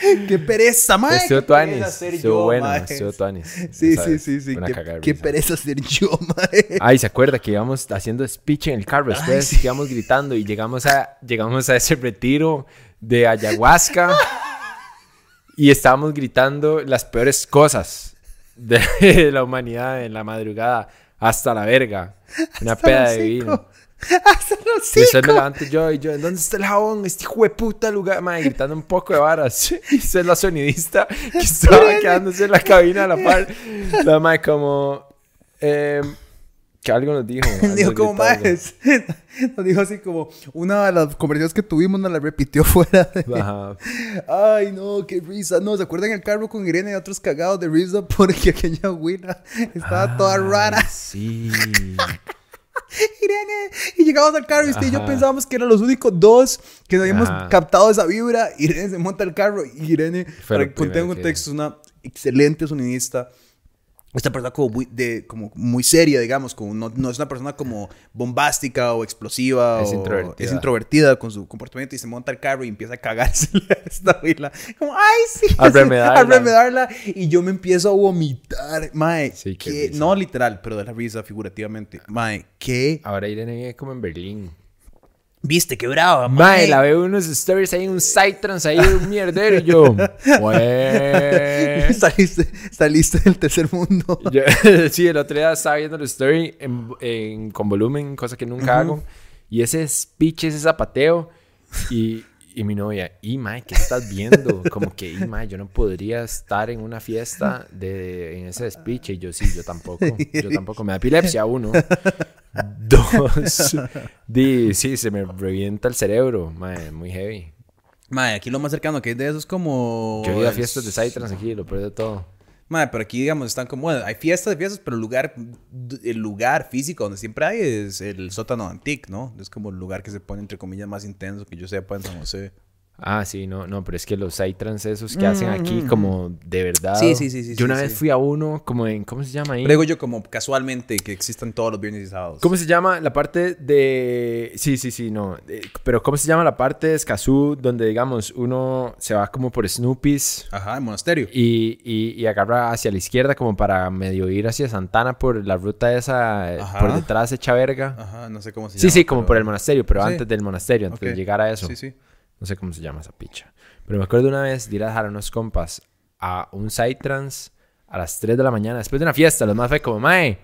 Qué pereza, mae. Estuvo tuanis. Estuvo bueno, estuvo tuanis. Sí, sí, sí, sí. Qué, qué pereza ser yo, mae. Ay, ¿se acuerda que íbamos haciendo speech en el carro después? sí. íbamos gritando y llegamos a, llegamos a ese retiro de ayahuasca y estábamos gritando las peores cosas de la humanidad en la madrugada hasta la verga. Una Hasta peda de vino. Y después me levanto yo y yo, ¿en dónde está el jabón? Este hijo de puta lugar, madre, gritando un poco de varas. Y esa es la sonidista que estaba quedándose en la cabina a la par. La madre como, eh, que algo nos dijo. algo Dijo como más. Nos dijo así como una de las conversaciones que tuvimos nos la repitió fuera de... Ajá. Ay, no, qué risa. No, ¿se acuerdan el carro con Irene y otros cagados de risa? Porque aquella abuela estaba toda Ay, rara. Sí. Irene. Y llegamos al carro y usted y yo pensábamos que eran los únicos dos que habíamos Ajá. captado esa vibra. Irene se monta al carro y Irene, Fue para que contee un primero que- contexto, es una excelente sonidista. Esta persona como muy, de, como muy seria, digamos, como no, no es una persona como bombástica o explosiva. Es o- introvertida. Es introvertida con su comportamiento y se monta al carro y empieza a cagarse esta abuela. Como, ay, sí. A remedarla. A remedarla. Y yo me empiezo a vomitar. Mae, Sí, qué no literal, pero de la risa figurativamente. Mae, ¿qué? Ahora Irene vive como en Berlín. Viste, qué brava, Mae, la veo unos stories ahí, un Psytrance ahí, un mierdero. Y yo, saliste, saliste del tercer mundo. Yo- sí, el otro día estaba viendo la story en, en- con volumen, cosa que nunca hago. Y ese speech, ese zapateo. Y, y mi novia, y mae, ¿qué estás viendo? Como que, y mae, yo no podría estar en una fiesta de, en ese speech. Y yo, sí, yo tampoco. Yo tampoco. Me da epilepsia, uno. Dos. Di, sí, se me revienta el cerebro. Mae, muy heavy. Mae, aquí lo más cercano que hay de eso es como. Yo he ido a fiestas de Psytrance aquí, lo peor de todo. Mae, pero aquí, digamos, están como. Bueno, hay fiestas de fiestas, pero el lugar, el lugar físico donde siempre hay es el sótano antique, ¿no? Es como el lugar que se pone, entre comillas, más intenso que yo sepa en San José. Ah, sí, no, no, pero es que los Psytrance esos que hacen aquí como de verdad. Sí, sí, sí, sí, Yo una sí, vez sí. fui a uno como en, ¿cómo se llama ahí? Pero digo yo como casualmente que existan todos los viernes y sábados. ¿Cómo se llama la parte de... Sí, sí, sí, no. eh, pero ¿cómo se llama la parte de Escazú donde, digamos, uno se va como por Snoopy's Ajá, el monasterio. y, y, y agarra hacia la izquierda como para medio ir hacia Santana por la ruta esa, eh, Ajá. por detrás hecha verga? Ajá, no sé cómo se Sí, llama. sí, como pero- por el monasterio, pero Sí. antes del monasterio, antes de llegar a eso. Sí, sí. No sé cómo se llama esa picha. Pero me acuerdo una vez de ir a dejar a unos compas a un Psytrance a las 3 de la mañana, después de una fiesta. Los más fue como, mae,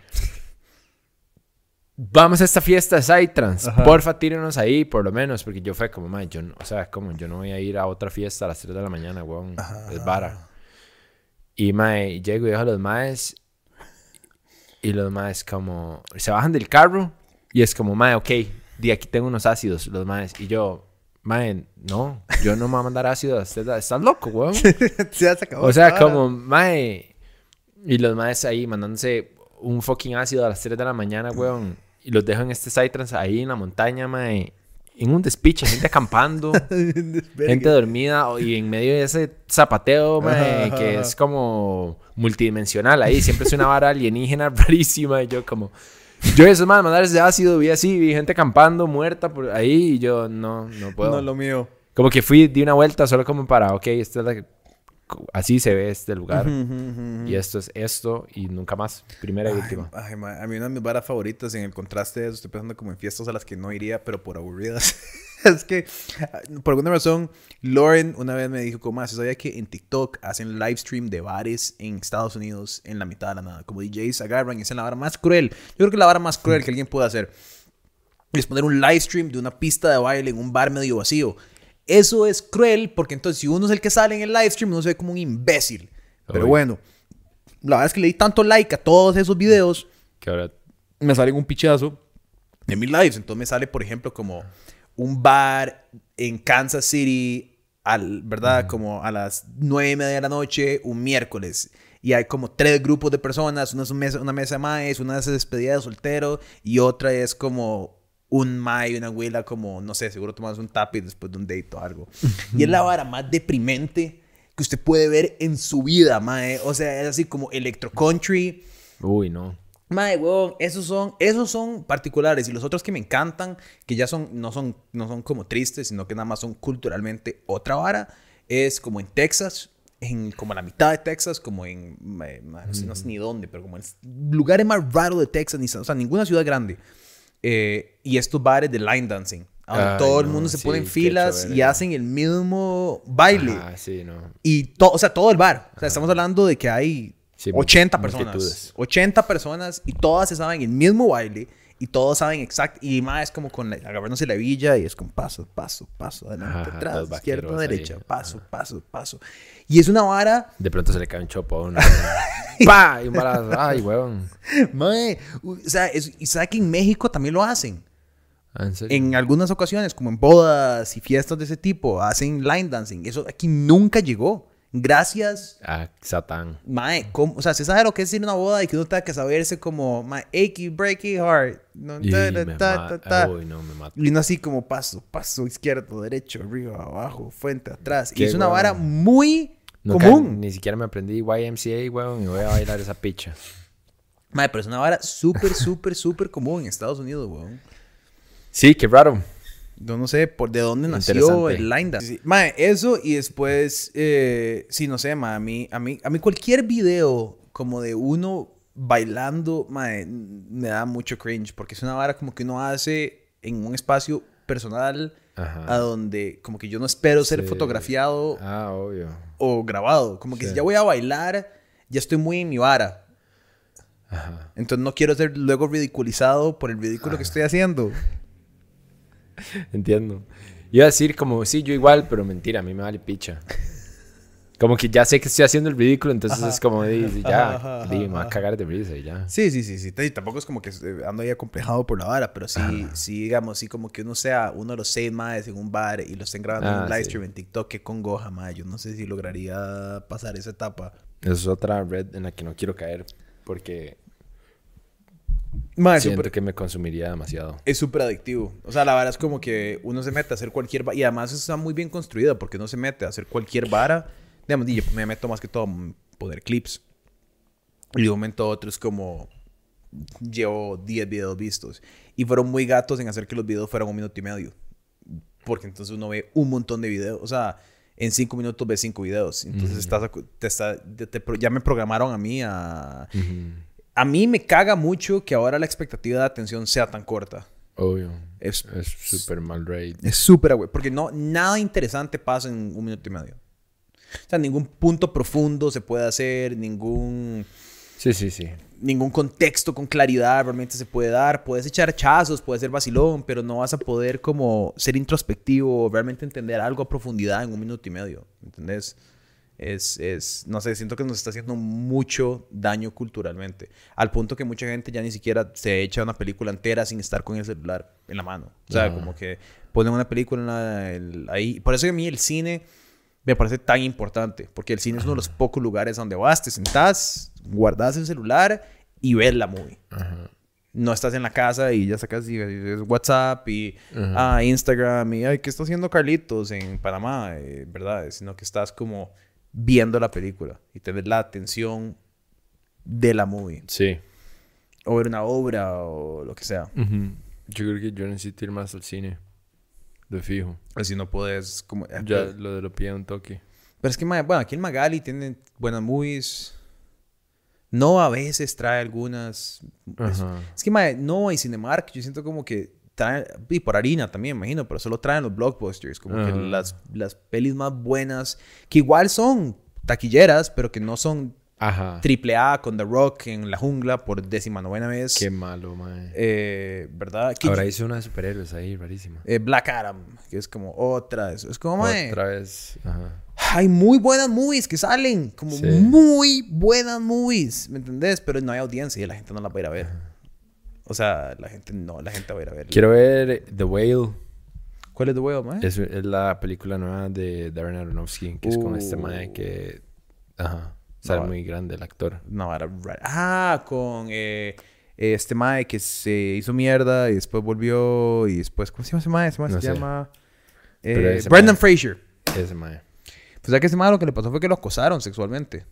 vamos a esta fiesta de Psytrance. Porfa, tírenos ahí, por lo menos. Porque yo fue como, mae, yo no, o sea, como yo no voy a ir a otra fiesta a las 3 de la mañana, weón. Es vara. Y, mae, llego y dejo a los maes. Y los maes como, se bajan del carro. Y es como, mae, ok, de aquí tengo unos ácidos, los maes. Y yo, Mae, no, yo no me voy a mandar ácido. Estás, estás loco, weón. ya se acabó O sea, como, mae. Y los maes ahí mandándose un fucking ácido a las 3 de la mañana, weón. Y los dejo en este Psytrance ahí en la montaña, mae. En un despiche, gente acampando, gente dormida y en medio de ese zapateo, mae, que es como multidimensional ahí. Siempre es una vara alienígena rarísima. Y yo, como. Yo, esos más ese ácido, vi así, vi gente acampando, muerta por ahí. Y yo, no, no puedo. No es lo mío. Como que fui, di una vuelta solo como para, ok, esta es la, así se ve este lugar. Y esto es esto y nunca más. Primera y Ay, última. ay, a mí una de mis varas favoritas en el contraste de eso, estoy pensando como en fiestas a las que no iría, pero por aburridas. es que, por alguna razón, Lauren una vez me dijo, como más, sabía que en TikTok hacen live stream de bares en Estados Unidos en la mitad de la nada? Como DJs agarran y hacen la vara más cruel. Yo creo que la vara más cruel que alguien puede hacer es poner un live stream de una pista de baile en un bar medio vacío. Eso es cruel porque entonces si uno es el que sale en el live stream, uno se ve como un imbécil. Pero bueno, la verdad es que le di tanto like a todos esos videos Que ahora, me salen un pichazo de mis lives. Entonces me sale, por ejemplo, como un bar en Kansas City, al, ¿verdad? Como a las nueve y media de la noche, un miércoles. Y hay como tres grupos de personas. Una es una mesa, una mesa de maes, una es despedida de soltero y otra es como un mae y una abuela como, no sé, seguro tomas un tapi después de un date o algo. y es la vara más deprimente que usted puede ver en su vida, mae. O sea, es así como electro country. uy, no. Mae, weón, esos son, esos son particulares. Y los otros que me encantan, que ya son, no son, no son como tristes, sino que nada más son culturalmente otra vara, es como en Texas, en como la mitad de Texas, como en, mae, mae, no, sé, no sé ni dónde, pero como en lugares más raros de Texas, ni, o sea, ninguna ciudad grande. Eh, y estos bares de line dancing, donde Ay, todo el no, mundo se sí, pone en filas y hacen el mismo baile. Ah, sí, no. Y todo, o sea, todo el bar. O sea, estamos hablando de que hay Sí, 80 personas. multitudes. 80 personas y todas se saben el mismo baile y todos saben exacto. Y más es como con agarrándose la villa y es con paso, paso, paso, adelante, Ajá, atrás, izquierda, derecha, ahí. paso, paso, paso. Y es una vara, De pronto se le cae un chopo a uno. ¡Pa! Y un balazo. Ay, weón. mae, o sea, es- y sabe que en México también lo hacen. Ah, ¿En serio? En algunas ocasiones, como en bodas y fiestas de ese tipo, hacen line dancing. Eso aquí nunca llegó. Gracias Ah, Satán. Mae, ¿cómo? o sea, se sabe lo que es ir a una boda y que uno tenga que saberse como, mae, achy, breaky, heart. No, Y ta, ta, ta, ta. Uy, no, me mata. Y uno así como paso, paso, izquierdo, derecho, arriba, abajo, frente, atrás. Y Qué es una vara muy común. Ni siquiera me aprendí YMCA, weón, y voy a bailar esa picha. Mae, pero es una vara súper, súper, súper común en Estados Unidos, weón. Sí, qué raro. Yo no sé por de dónde nació el line dance. Mae, eso y después, eh, sí, no sé, mae, a mí, a mí, a mí cualquier video como de uno bailando, mae, me da mucho cringe porque es una vara como que uno hace en un espacio personal Ajá. a donde como que yo no espero ser Sí. fotografiado Ah, obvio. o grabado. Como que Sí. si ya voy a bailar, ya estoy muy en mi vara. Ajá. Entonces no quiero ser luego ridiculizado por el ridículo que estoy haciendo. Entiendo. Iba a decir como, sí, yo igual, pero mentira, a mí me vale picha. Como que ya sé que estoy haciendo el ridículo, entonces es como, di, di, ya, Ajá, ajá, di, me ajá, va a ajá. cagar de risa y ya. Sí, sí, sí, sí. Y tampoco es como que eh, ando ahí acomplejado por la vara, pero sí, sí, digamos, sí, como que uno sea uno de los seis más en un bar y lo estén grabando en Ah, un live sí. stream en TikTok, que congoja, ma. Yo no sé si lograría pasar esa etapa. Esa es otra red en la que no quiero caer porque Ma, es siento que me consumiría demasiado. es súper adictivo. O sea, la vara es como que uno se mete a hacer cualquier vara. Y además está muy bien construida porque uno se mete a hacer cualquier vara. Digamos, y yo me meto más que todo a poner clips. Y de un momento a otro es como... Llevo 10 videos vistos. Y fueron muy gatos en hacer que los videos fueran un minuto y medio. Porque entonces uno ve un montón de videos. O sea, en 5 minutos ves 5 videos. Entonces estás, te está, te- te ya me programaron a mí a... A mí me caga mucho que ahora la expectativa de atención sea tan corta. Obvio. Es súper mal rate. es súper güey, porque no, nada interesante pasa en un minuto y medio. O sea, ningún punto profundo se puede hacer, ningún, Sí, sí, sí. ningún contexto con claridad realmente se puede dar. Puedes echar chazos, puedes ser vacilón, pero no vas a poder como ser introspectivo realmente entender algo a profundidad en un minuto y medio. ¿Entendés? Es, es, no sé, siento que nos está haciendo mucho daño culturalmente. Al punto que mucha gente ya ni siquiera se echa una película entera sin estar con el celular en la mano. O sea, como que ponen una película en la- el- ahí. Por eso que a mí el cine me parece tan importante. Porque el cine es uno de los pocos lugares donde vas, te sentás, guardas el celular y ves la movie. Ajá. No estás en la casa y ya sacas y ves WhatsApp y ah, Instagram y ay, ¿qué está haciendo Carlitos en Panamá? Eh, ¿Verdad? Sino que estás como viendo la película y tener la atención de la movie. Sí. O ver una obra o lo que sea. Yo creo que yo necesito ir más al cine. De fijo. Así no puedes como... eh, Ya pero, lo de lo pide un toque. pero es que, bueno, aquí en Magali tienen buenas movies. No a veces trae algunas... pues, Ajá. Es que, mae, no y Cinemark, yo siento como que traen, y por harina también, imagino, pero solo traen los blockbusters, como que Ajá. las, las pelis más buenas, que igual son taquilleras, pero que no son Ajá. triple A con The Rock en la jungla por décima novena vez. Qué malo, mae. Eh, ¿Verdad? Que Ahora hice una de superhéroes ahí, rarísima. eh, Black Adam, que es como otra. Es, es como, mae, Otra vez. Ajá. hay muy buenas movies que salen, como Sí. muy buenas movies, ¿me entendés? Pero no hay audiencia y la gente no las va a ir a ver. O sea, la gente no, la gente va a ir a ver. Quiero ver The Whale. ¿Cuál es The Whale, mae? Es, es la película nueva de Darren Aronofsky, que es con este Uh. mae que... Ajá. Sale No. muy grande el actor. No, era ra- Ah, con eh, este mae que se hizo mierda y después volvió y después... ¿Cómo se llama ese mae? Ese mae No se sé. llama... Eh, Brendan Fraser. Ese mae. Pues ya que ese mae lo que le pasó fue que lo acosaron sexualmente.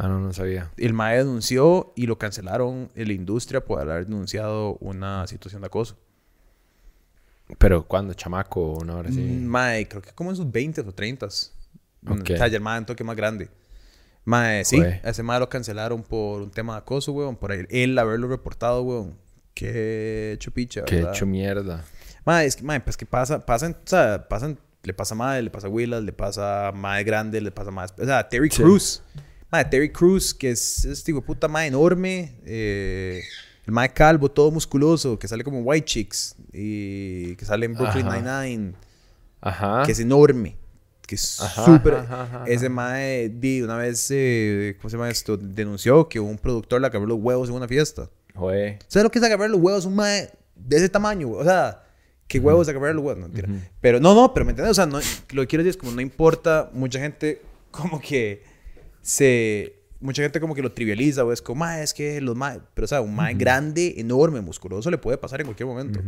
Ah, no, no sabía. El mae denunció y lo cancelaron en la industria por haber denunciado una situación de acoso. Pero ¿cuándo? ¿Chamaco o una hora así? Mm, Mae, creo que como en sus 20 o 30. Ok. O sea, el mae un toque más grande. Mae, sí, Jue. ese mae lo cancelaron por un tema de acoso, weón. Por él, haberlo reportado, weón. Qué chupicha, Qué hecho mierda. Mae, es que, mae, pues que pasa, pasan, o sea, pasan, le pasa a Mae, le pasa a Willas, le pasa a Mae grande, le pasa a más. O sea, Terry Sí. Mae, Terry Cruz, que es este hijo de puta Mae enorme. eh, el Mae calvo, todo musculoso, que sale como White Chicks. Y que sale en Brooklyn. Nine-Nine. Ajá. Que es enorme. Que es súper. Ese. Mae, di, una vez, eh, ¿cómo se llama esto? Denunció que un productor le agarró los huevos en una fiesta. Joder. ¿Sabes lo que es agarrar los huevos? Un mae de ese tamaño. O sea, ¿qué huevos agarrar los huevos? No, mentira. Pero no, no, pero me entiendes. O sea, no, lo que quiero decir es como no importa, mucha gente como que se. Mucha gente como que lo trivializa, o es como, mae, es que los mae. Pero, o sea, un mae grande, enorme, musculoso le puede pasar en cualquier momento.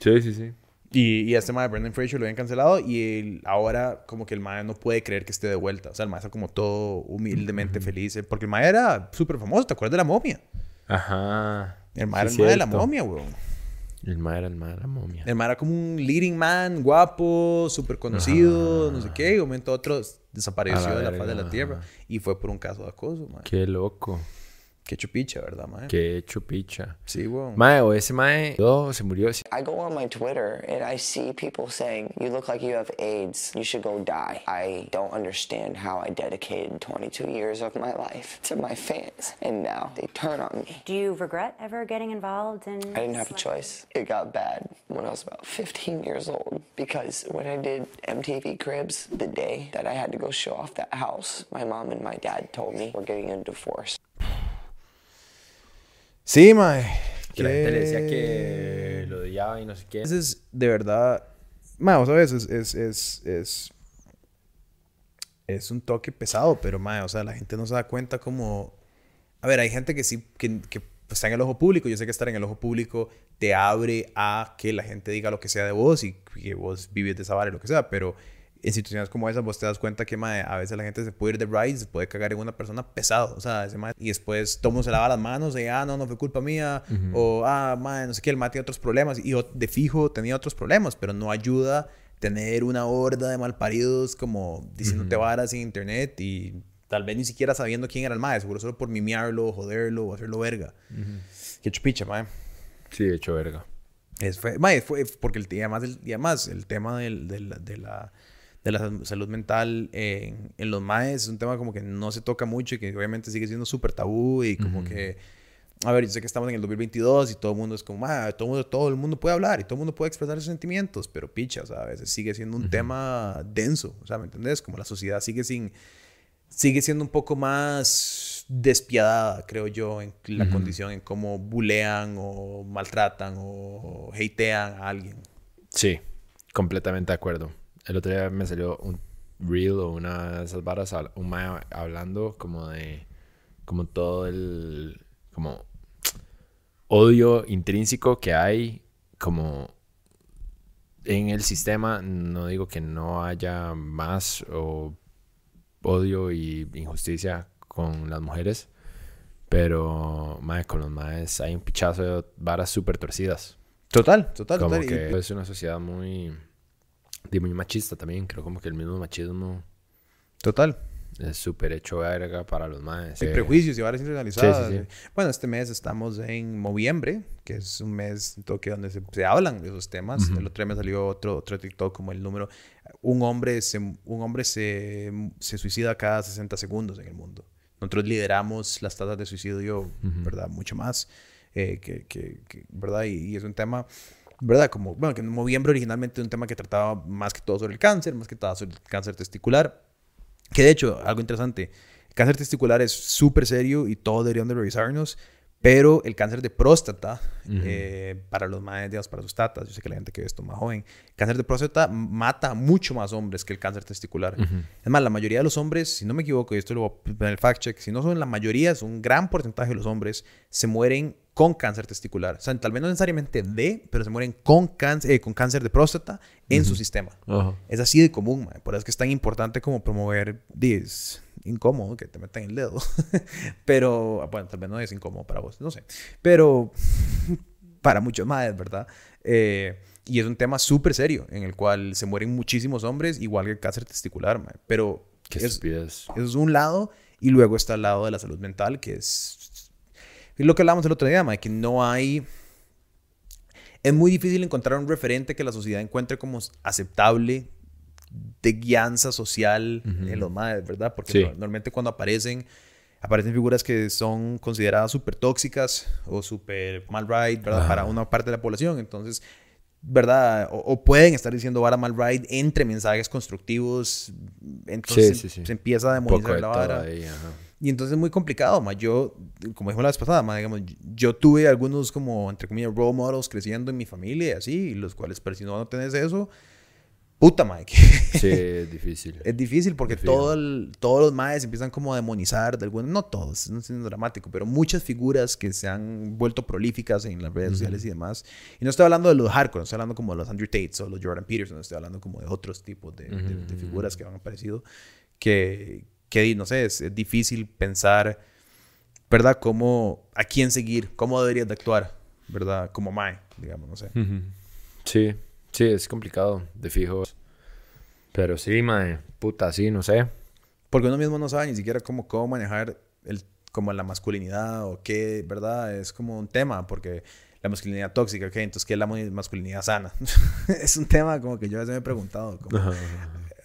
Sí, sí, sí. Y, y a este mae, Brendan Fraser, lo habían cancelado y él- ahora como que el mae no puede creer que esté de vuelta. O sea, el mae está como todo humildemente feliz. eh, Porque el mae era súper famoso, ¿te acuerdas de la momia? Ajá. El Sí, era el mae de la momia, weón. El mae era el mae de la momia. El man era como un leading man, guapo, súper conocido, no sé qué. Y de un momento otro desapareció de la faz de la tierra. Y fue por un caso de acoso, man. Qué loco. Qué chupicha, ¿verdad, man? Qué chupicha. Sí, weón. Mae, o ese mae oh, se murió. sí. I go on my Twitter and I see people saying, You look like you have AIDS. You should go die. I don't understand how I dedicated 22 years of my life to my fans. And now they turn on me. Do you regret ever getting involved in? I didn't have a choice. It got bad when I was about 15 years old because when I did MTV Cribs, the day that I had to go show off that house, my mom and my dad told me we're getting a divorce. Sí, man. Que la gente le decía que lo odiaba y no sé qué. veces, de verdad, man, a veces es, es, es, es un toque pesado, pero, man, o sea, la gente no se da cuenta como... A ver, hay gente que sí, que, que está en el ojo público. Yo sé que estar en el ojo público te abre a que la gente diga lo que sea de vos y que vos vives de esa vara y lo que sea, pero en situaciones como esas vos te das cuenta que mae, a veces la gente se puede ir de ride, se puede cagar en una persona pesado, o sea, ese mae- y después todo mundo se lava las manos y ah, no, no fue culpa mía, o ah, mae, no sé qué, el mae tiene otros problemas, y yo de fijo tenía otros problemas, pero no ayuda tener una horda de malparidos como diciéndote varas en internet y tal vez ni siquiera sabiendo quién era el mae, seguro solo por mimearlo, joderlo o hacerlo verga. Qué chupicha, mae. Sí, hecho verga. Es, fue, mae, fue porque el, además, el, además el tema del- del- de, la, de la salud mental en, en los maes es un tema como que no se toca mucho y que obviamente sigue siendo súper tabú y como que, a ver, yo sé que estamos en el 2022 y todo el mundo es como, "Ah, todo, el mundo- todo el mundo puede hablar y todo el mundo puede expresar sus sentimientos, pero picha, o sea, a veces sigue siendo un tema denso, o sea, ¿me entendés? Como la sociedad sigue sin sigue siendo un poco más despiadada, creo yo, en la condición, en cómo bulean o maltratan o hatean a alguien. Sí, completamente de acuerdo. El otro día me salió un reel o una de esas varas, un mae hablando como de, como todo el, como odio intrínseco que hay, como en el sistema, no digo que no haya más o odio y injusticia con las mujeres, pero mae, con los maes hay un pichazo de varas súper torcidas. Total, total, Como total. Que es una sociedad muy, de muy machista también. Creo como que el mismo machismo Total. es súper hecho verga para los maes. Hay Eh, prejuicios y varas institucionalizadas. Sí, sí, Bueno, este mes estamos en noviembre, que es un mes Tokio donde se, se hablan de esos temas. El otro día me salió otro, otro TikTok como el número. Un hombre, se, un hombre se, se suicida cada 60 segundos en el mundo. Nosotros lideramos las tasas de suicidio, ¿verdad? Mucho más. eh, que, que- que- ¿Verdad? Y, y es un tema. ¿Verdad? Como, bueno, que en noviembre originalmente un tema que trataba más que todo sobre el cáncer, más que todo sobre el cáncer testicular. Que de hecho, algo interesante, el cáncer testicular es súper serio y todos deberían de revisarnos, pero el cáncer de próstata, eh, para los más, digamos, para sus tatas, yo sé que la gente que ve esto es más joven, el cáncer de próstata mata a mucho más hombres que el cáncer testicular. Es más, la mayoría de los hombres, si no me equivoco, y esto lo voy a poner en el fact check, si no son la mayoría, es un gran porcentaje de los hombres, se mueren con cáncer testicular. O sea, tal vez no necesariamente de, pero se mueren con cáncer, eh, con cáncer de próstata en su sistema. Ajá. Es así de común, mae. por eso es que es tan importante como promover, es incómodo que te metan el dedo, pero, bueno, tal vez no es incómodo para vos, no sé, pero para muchos más, ¿verdad? Eh, y es un tema súper serio en el cual se mueren muchísimos hombres, igual que el cáncer testicular, mae. pero Qué es, eso es un lado y luego está el lado de la salud mental, que es, es lo que hablábamos el otro día, mae, que no hay... Es muy difícil encontrar un referente que la sociedad encuentre como aceptable de guianza social en los madres, ¿verdad? Porque Sí. no- normalmente cuando aparecen, aparecen figuras que son consideradas súper tóxicas o súper mal right, ¿verdad? Para una parte de la población. Entonces, ¿verdad? O, o pueden estar diciendo vara mal right entre mensajes constructivos. Entonces Sí, sí, sí. se empieza a demonizar de la vara. ahí. Y entonces es muy complicado, ma. Yo, como dijimos la vez pasada, ma, digamos, yo tuve algunos como, entre comillas, role models creciendo en mi familia y así, los cuales, pero si no, no tenés eso, puta, ma, que Sí, es difícil. es difícil porque todo el- todos los maes empiezan como a demonizar de algunos, no todos, no es dramático, pero muchas figuras que se han vuelto prolíficas en las redes sociales y demás. Y no estoy hablando de los hardcore, no estoy hablando como de los Andrew Tates o los Jordan Peterson, estoy hablando como de otros tipos de, de- de figuras que han aparecido que, que no sé, es, es difícil pensar, ¿verdad? Cómo, a quién seguir, cómo deberías de actuar, ¿verdad? Como mae, digamos, no sé. Sí, sí, es complicado, de fijo. Pero sí, mae, puta, sí, no sé. Porque uno mismo no sabe ni siquiera cómo, cómo manejar el, como la masculinidad o qué, ¿verdad? Es como un tema, porque la masculinidad tóxica, ¿ok? Entonces, ¿qué es la masculinidad sana? es un tema como que yo a veces me he preguntado, como,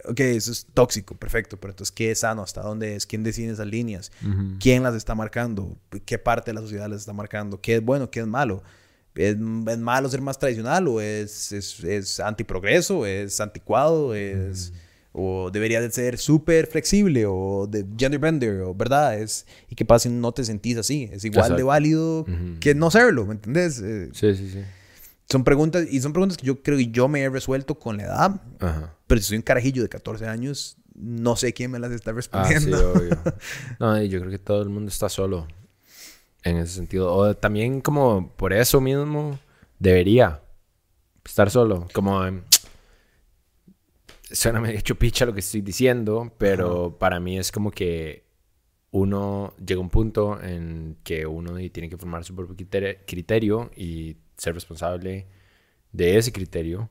ok, eso es tóxico, perfecto, pero entonces, ¿qué es sano? ¿Hasta dónde es? ¿Quién decide esas líneas? ¿Quién las está marcando? ¿Qué parte de la sociedad las está marcando? ¿Qué es bueno? ¿Qué es malo? ¿Es, es malo ser más tradicional o es, es, es antiprogreso? ¿Es anticuado? ¿Es, ¿O debería de ser súper flexible? ¿O de gender bender? ¿O verdad? Es, ¿Y qué pasa si no te sentís así? Es igual de válido que no serlo, ¿me entendés? Eh, Sí, sí, sí. Son preguntas, y son preguntas que yo creo que yo me he resuelto con la edad, Ajá. pero si soy un carajillo de 14 años, no sé quién me las está Ah, sí, respondiendo. obvio. No, yo creo que todo el mundo está solo en ese sentido. O también como por eso mismo debería estar solo. Como... Suena medio hecho picha lo que estoy diciendo, pero para mí es como que uno llega a un punto en que uno tiene que formar su propio criterio y ser responsable de ese criterio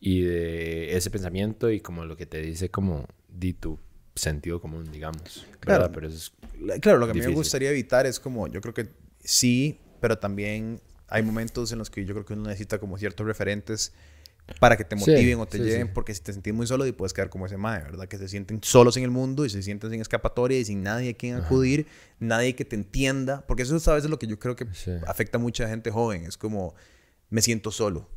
y de ese pensamiento y como lo que te dice como di tu sentido común, digamos. Claro. ¿verdad? Pero eso es... La- Claro, lo que a mí me gustaría evitar es como, yo creo que sí, pero también hay momentos en los que yo creo que uno necesita como ciertos referentes para que te Sí, motiven o te sí, lleven, sí. porque si te sentís muy solo y puedes quedar como ese mae, ¿verdad? Que se sienten solos en el mundo y se sienten sin escapatoria y sin nadie a quien acudir, nadie que te entienda, porque eso es a veces lo que yo creo que afecta a mucha gente joven, es como, me siento solo.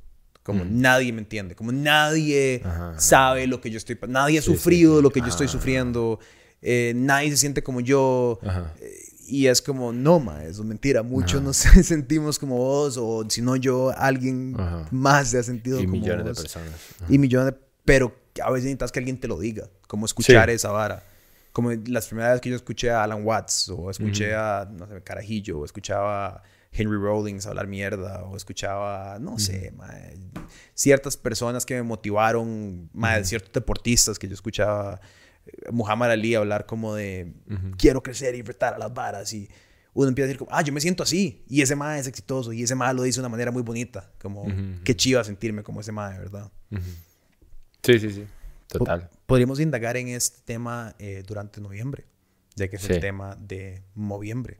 Como nadie me entiende, como nadie Ajá, sabe lo que yo estoy, nadie ha sufrido lo que yo estoy Ah. sufriendo. eh, nadie se siente como yo. Ajá. Eh, y es como, no, ma, eso es mentira. Muchos nos sentimos como vos, o si no yo, alguien Ajá. más se ha sentido Y como millones de personas. Y millones de... Pero a veces necesitas que alguien te lo diga. Como escuchar Sí. esa vara. Como las primeras veces que yo escuché a Alan Watts, o escuché a, no sé, Carajillo, o escuchaba a Henry Rollins hablar mierda, o escuchaba, no sé, ciertas personas que me motivaron, mae, ciertos deportistas que yo escuchaba, Muhammad Ali hablar como de, quiero crecer y retar a las varas, y uno empieza a decir como, ah, yo me siento así, y ese mae es exitoso, y ese mae lo dice de una manera muy bonita, como, qué chiva sentirme como ese mae, ¿verdad? Sí, sí, sí. Total. Podríamos indagar en este tema eh, durante noviembre, ya que es el tema de noviembre.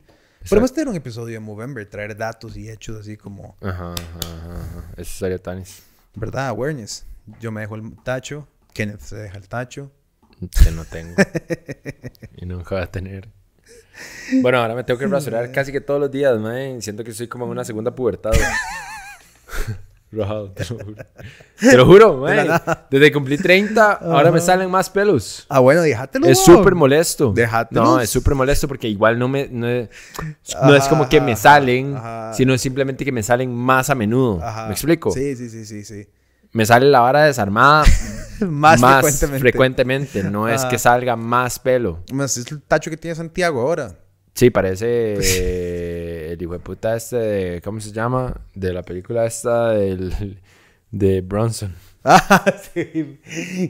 Podemos tener un episodio de Movember, traer datos y hechos así como, Ajá, ajá, ajá, ajá. Eso sería tanis. ¿verdad? Awareness. Yo me dejo el tacho, Kenneth se deja el tacho. Que no tengo. y nunca va a tener. Bueno, ahora me tengo que rasurar casi que todos los días, man. Siento que soy como en una segunda pubertad. Rajado, te lo juro. Te lo juro, man. Desde que cumplí 30, ahora me salen más pelos. Ah, bueno, déjatelo. Es súper molesto. Déjatelos. No, es súper molesto porque igual no me... No es, no es como que me salen, ajá. sino simplemente que me salen más a menudo. Ajá. ¿Me explico? Sí, sí, sí, sí, sí. Me sale la vara desarmada Más, más, frecuentemente. frecuentemente. No es que salga más pelo. Más es el tacho que tiene Santiago ahora. Sí, parece eh, el hijo de puta este de... ¿Cómo se llama? De la película esta del, de Bronson. Ah, sí.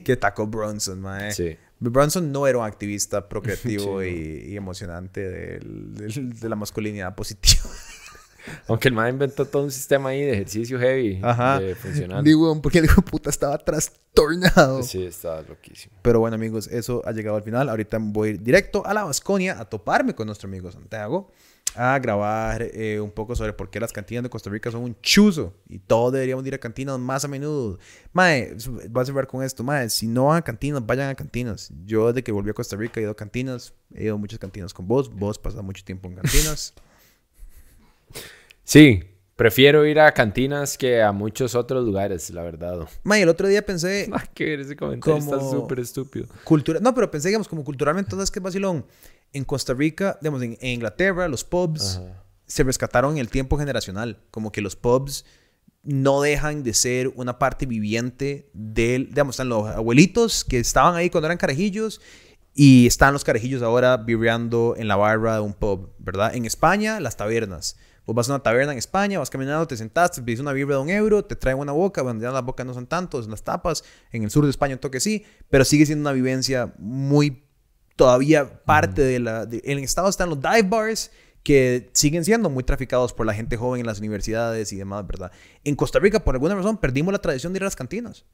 Que tacó Bronson, mae. Sí. Bronson no era un activista procreativo y, y emocionante del- del- de la masculinidad positiva. Aunque el man inventó todo un sistema ahí de ejercicio heavy. Ajá. De funcional. Digo, porque el hijo puta estaba trastornado. Sí, está loquísimo. Pero bueno, amigos, eso ha llegado al final. Ahorita voy a ir directo a la Vasconia a toparme con nuestro amigo Santiago a grabar eh, un poco sobre por qué las cantinas de Costa Rica son un chuzo y todos deberíamos ir a cantinas más a menudo. Mae, vas a cerrar con esto, mae, si no van a cantinas, vayan a cantinas. Yo desde que volví a Costa Rica he ido a cantinas, he ido a muchas cantinas con vos, vos pasas mucho tiempo en cantinas. Sí, prefiero ir a cantinas que a muchos otros lugares, la verdad. mae, el otro día pensé, Ay, que ver ese comentario está súper estúpido. cultura, no, pero pensé, digamos, como culturalmente, entonces, que es vacilón? En Costa Rica, digamos, en, en Inglaterra, los pubs se rescataron en el tiempo generacional. Como que los pubs no dejan de ser una parte viviente del, digamos, están los abuelitos que estaban ahí cuando eran carajillos y están los carajillos ahora viviendo en la barra de un pub, ¿verdad? En España, las tabernas. Vos vas a una taberna en España, vas caminando, te sentás, te pides una vibra de un euro, te traen una boca, bueno, ya las bocas no son tantos, las tapas. En el sur de España un toque sí, pero sigue siendo una vivencia muy todavía parte de la... de- en el estado están los dive bars que siguen siendo muy traficados por la gente joven en las universidades y demás, ¿verdad? En Costa Rica, por alguna razón, perdimos la tradición de ir a las cantinas.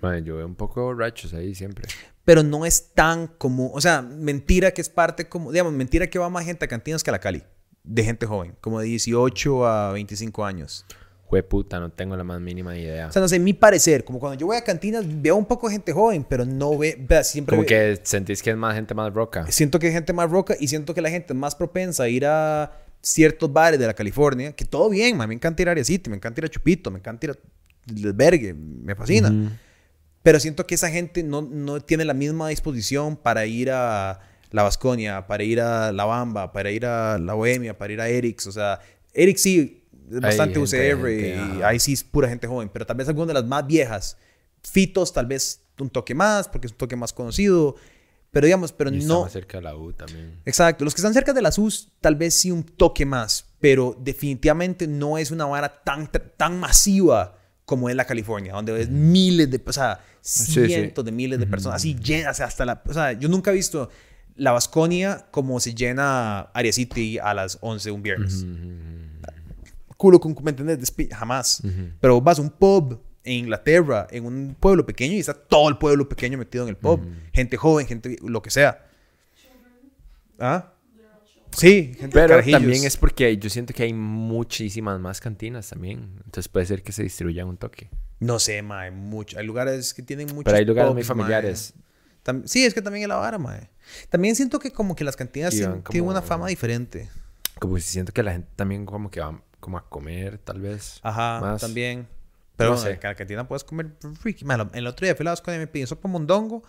Madre, yo veo un poco borrachos ahí siempre. Pero no es tan común. O sea, mentira que es parte como... Digamos, mentira que va más gente a cantinas que a la Cali. De gente joven. Como de 18 a 25 años. Jue puta, no tengo la más mínima idea. O sea, no sé, mi parecer. Como cuando yo voy a cantinas, veo un poco de gente joven, pero no ve... vea, siempre Como ve- que sentís que es más gente más roca. Siento que hay gente más roca y siento que la gente es más propensa a ir a ciertos bares de la California, que todo bien, ma, me encanta ir a Area City, me encanta ir a Chupito, me encanta ir albergue, me fascina. Pero siento que esa gente no, no tiene la misma disposición para ir a la Vasconia, para ir a La Bamba, para ir a La Bohemia, para ir a Eric's. O sea, Eric sí es bastante gente, UCR gente, y ajá. ahí sí es pura gente joven, pero tal vez alguna de las más viejas. Fitos tal vez un toque más, porque es un toque más conocido. Pero digamos, pero Y no... más cerca de la U también. Exacto. Los que están cerca de las US, tal vez sí un toque más, pero definitivamente no es una vara tan, tan masiva como es la California, donde ves miles de, o sea, sí. cientos de miles de personas, así llenas hasta la, o sea, yo nunca he visto la Vasconia como se llena Area City a las 11 un viernes. Culo con, ¿me entiendes? Jamás. Pero vas a un pub en Inglaterra, en un pueblo pequeño, y está todo el pueblo pequeño metido en el pub. Gente joven, gente, lo que sea. ¿Ah? Sí, gente Pero carajillos. también es porque yo siento que hay muchísimas más cantinas también. Entonces puede ser que se distribuyan un toque. No sé, mae, mucho. Hay lugares que tienen muchos Pero hay lugares muy pubs, familiares. mae. Tam- sí, es que también es la vara, mae. También siento que como que las cantinas Y tienen, como- una fama diferente. Como si siento que la gente también como que va como a comer, tal vez. Ajá, más. también. Pero No sé. en la cantina puedes comer freaky. Mae, el otro día fui a la Vasconia y me pedí sopa mondongo.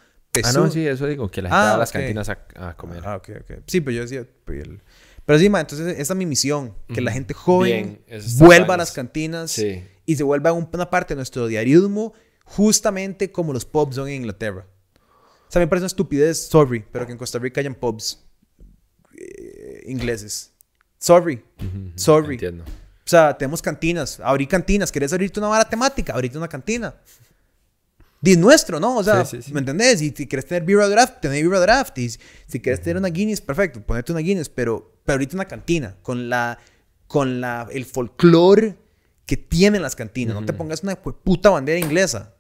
Ah, no, sí, eso digo, que la gente Ah, va a las cantinas a, a comer. Ah, ok, ok. Sí, pero yo decía... pues, Pero sí, ma, entonces esa es mi misión. Que la Ujú. gente joven Bien, vuelva a las cantinas Sí. y se vuelva un- una parte de nuestro diarismo justamente como los pubs son en Inglaterra. O sea, me parece una estupidez, sorry, pero que en Costa Rica hayan pubs eh, ingleses. Sorry, sorry. Entiendo. O sea, tenemos cantinas. Abrí cantinas. ¿Querés abrirte una vara temática? Abrirte una cantina. Di nuestro, ¿no? O sea, Sí, sí, sí. ¿me entendés? Y si quieres tener Beer Draft, tener Beer Draft. Y si- quieres tener una Guinness, perfecto, ponerte una Guinness. Pero, pero ahorita una cantina con la con la, el folclore que tienen las cantinas. No te pongas una puta bandera inglesa.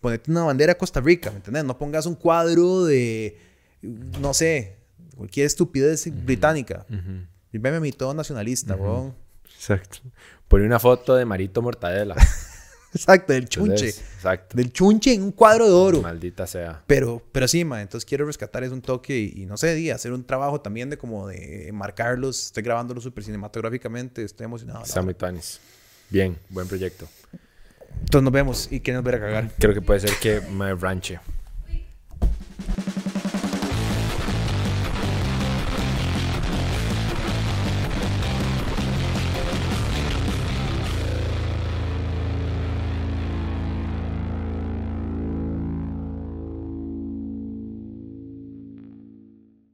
Ponete una bandera de Costa Rica, ¿me entendés? No pongas un cuadro de, no sé, cualquier estupidez británica. Y veme a mí todo nacionalista, weón. Exacto. Pone una foto de Marito Mortadela. Exacto, del chunche. Entonces, Exacto. Del chunche en un cuadro de oro. Maldita sea. Pero, pero sí, ma, entonces quiero rescatar es un toque y, y no sé, y hacer un trabajo también de como de marcarlos. Estoy grabándolo súper cinematográficamente, estoy emocionado. muy tuanis. Bien, buen proyecto. Entonces nos vemos y que nos verá cagar. Creo que puede ser que me ranche.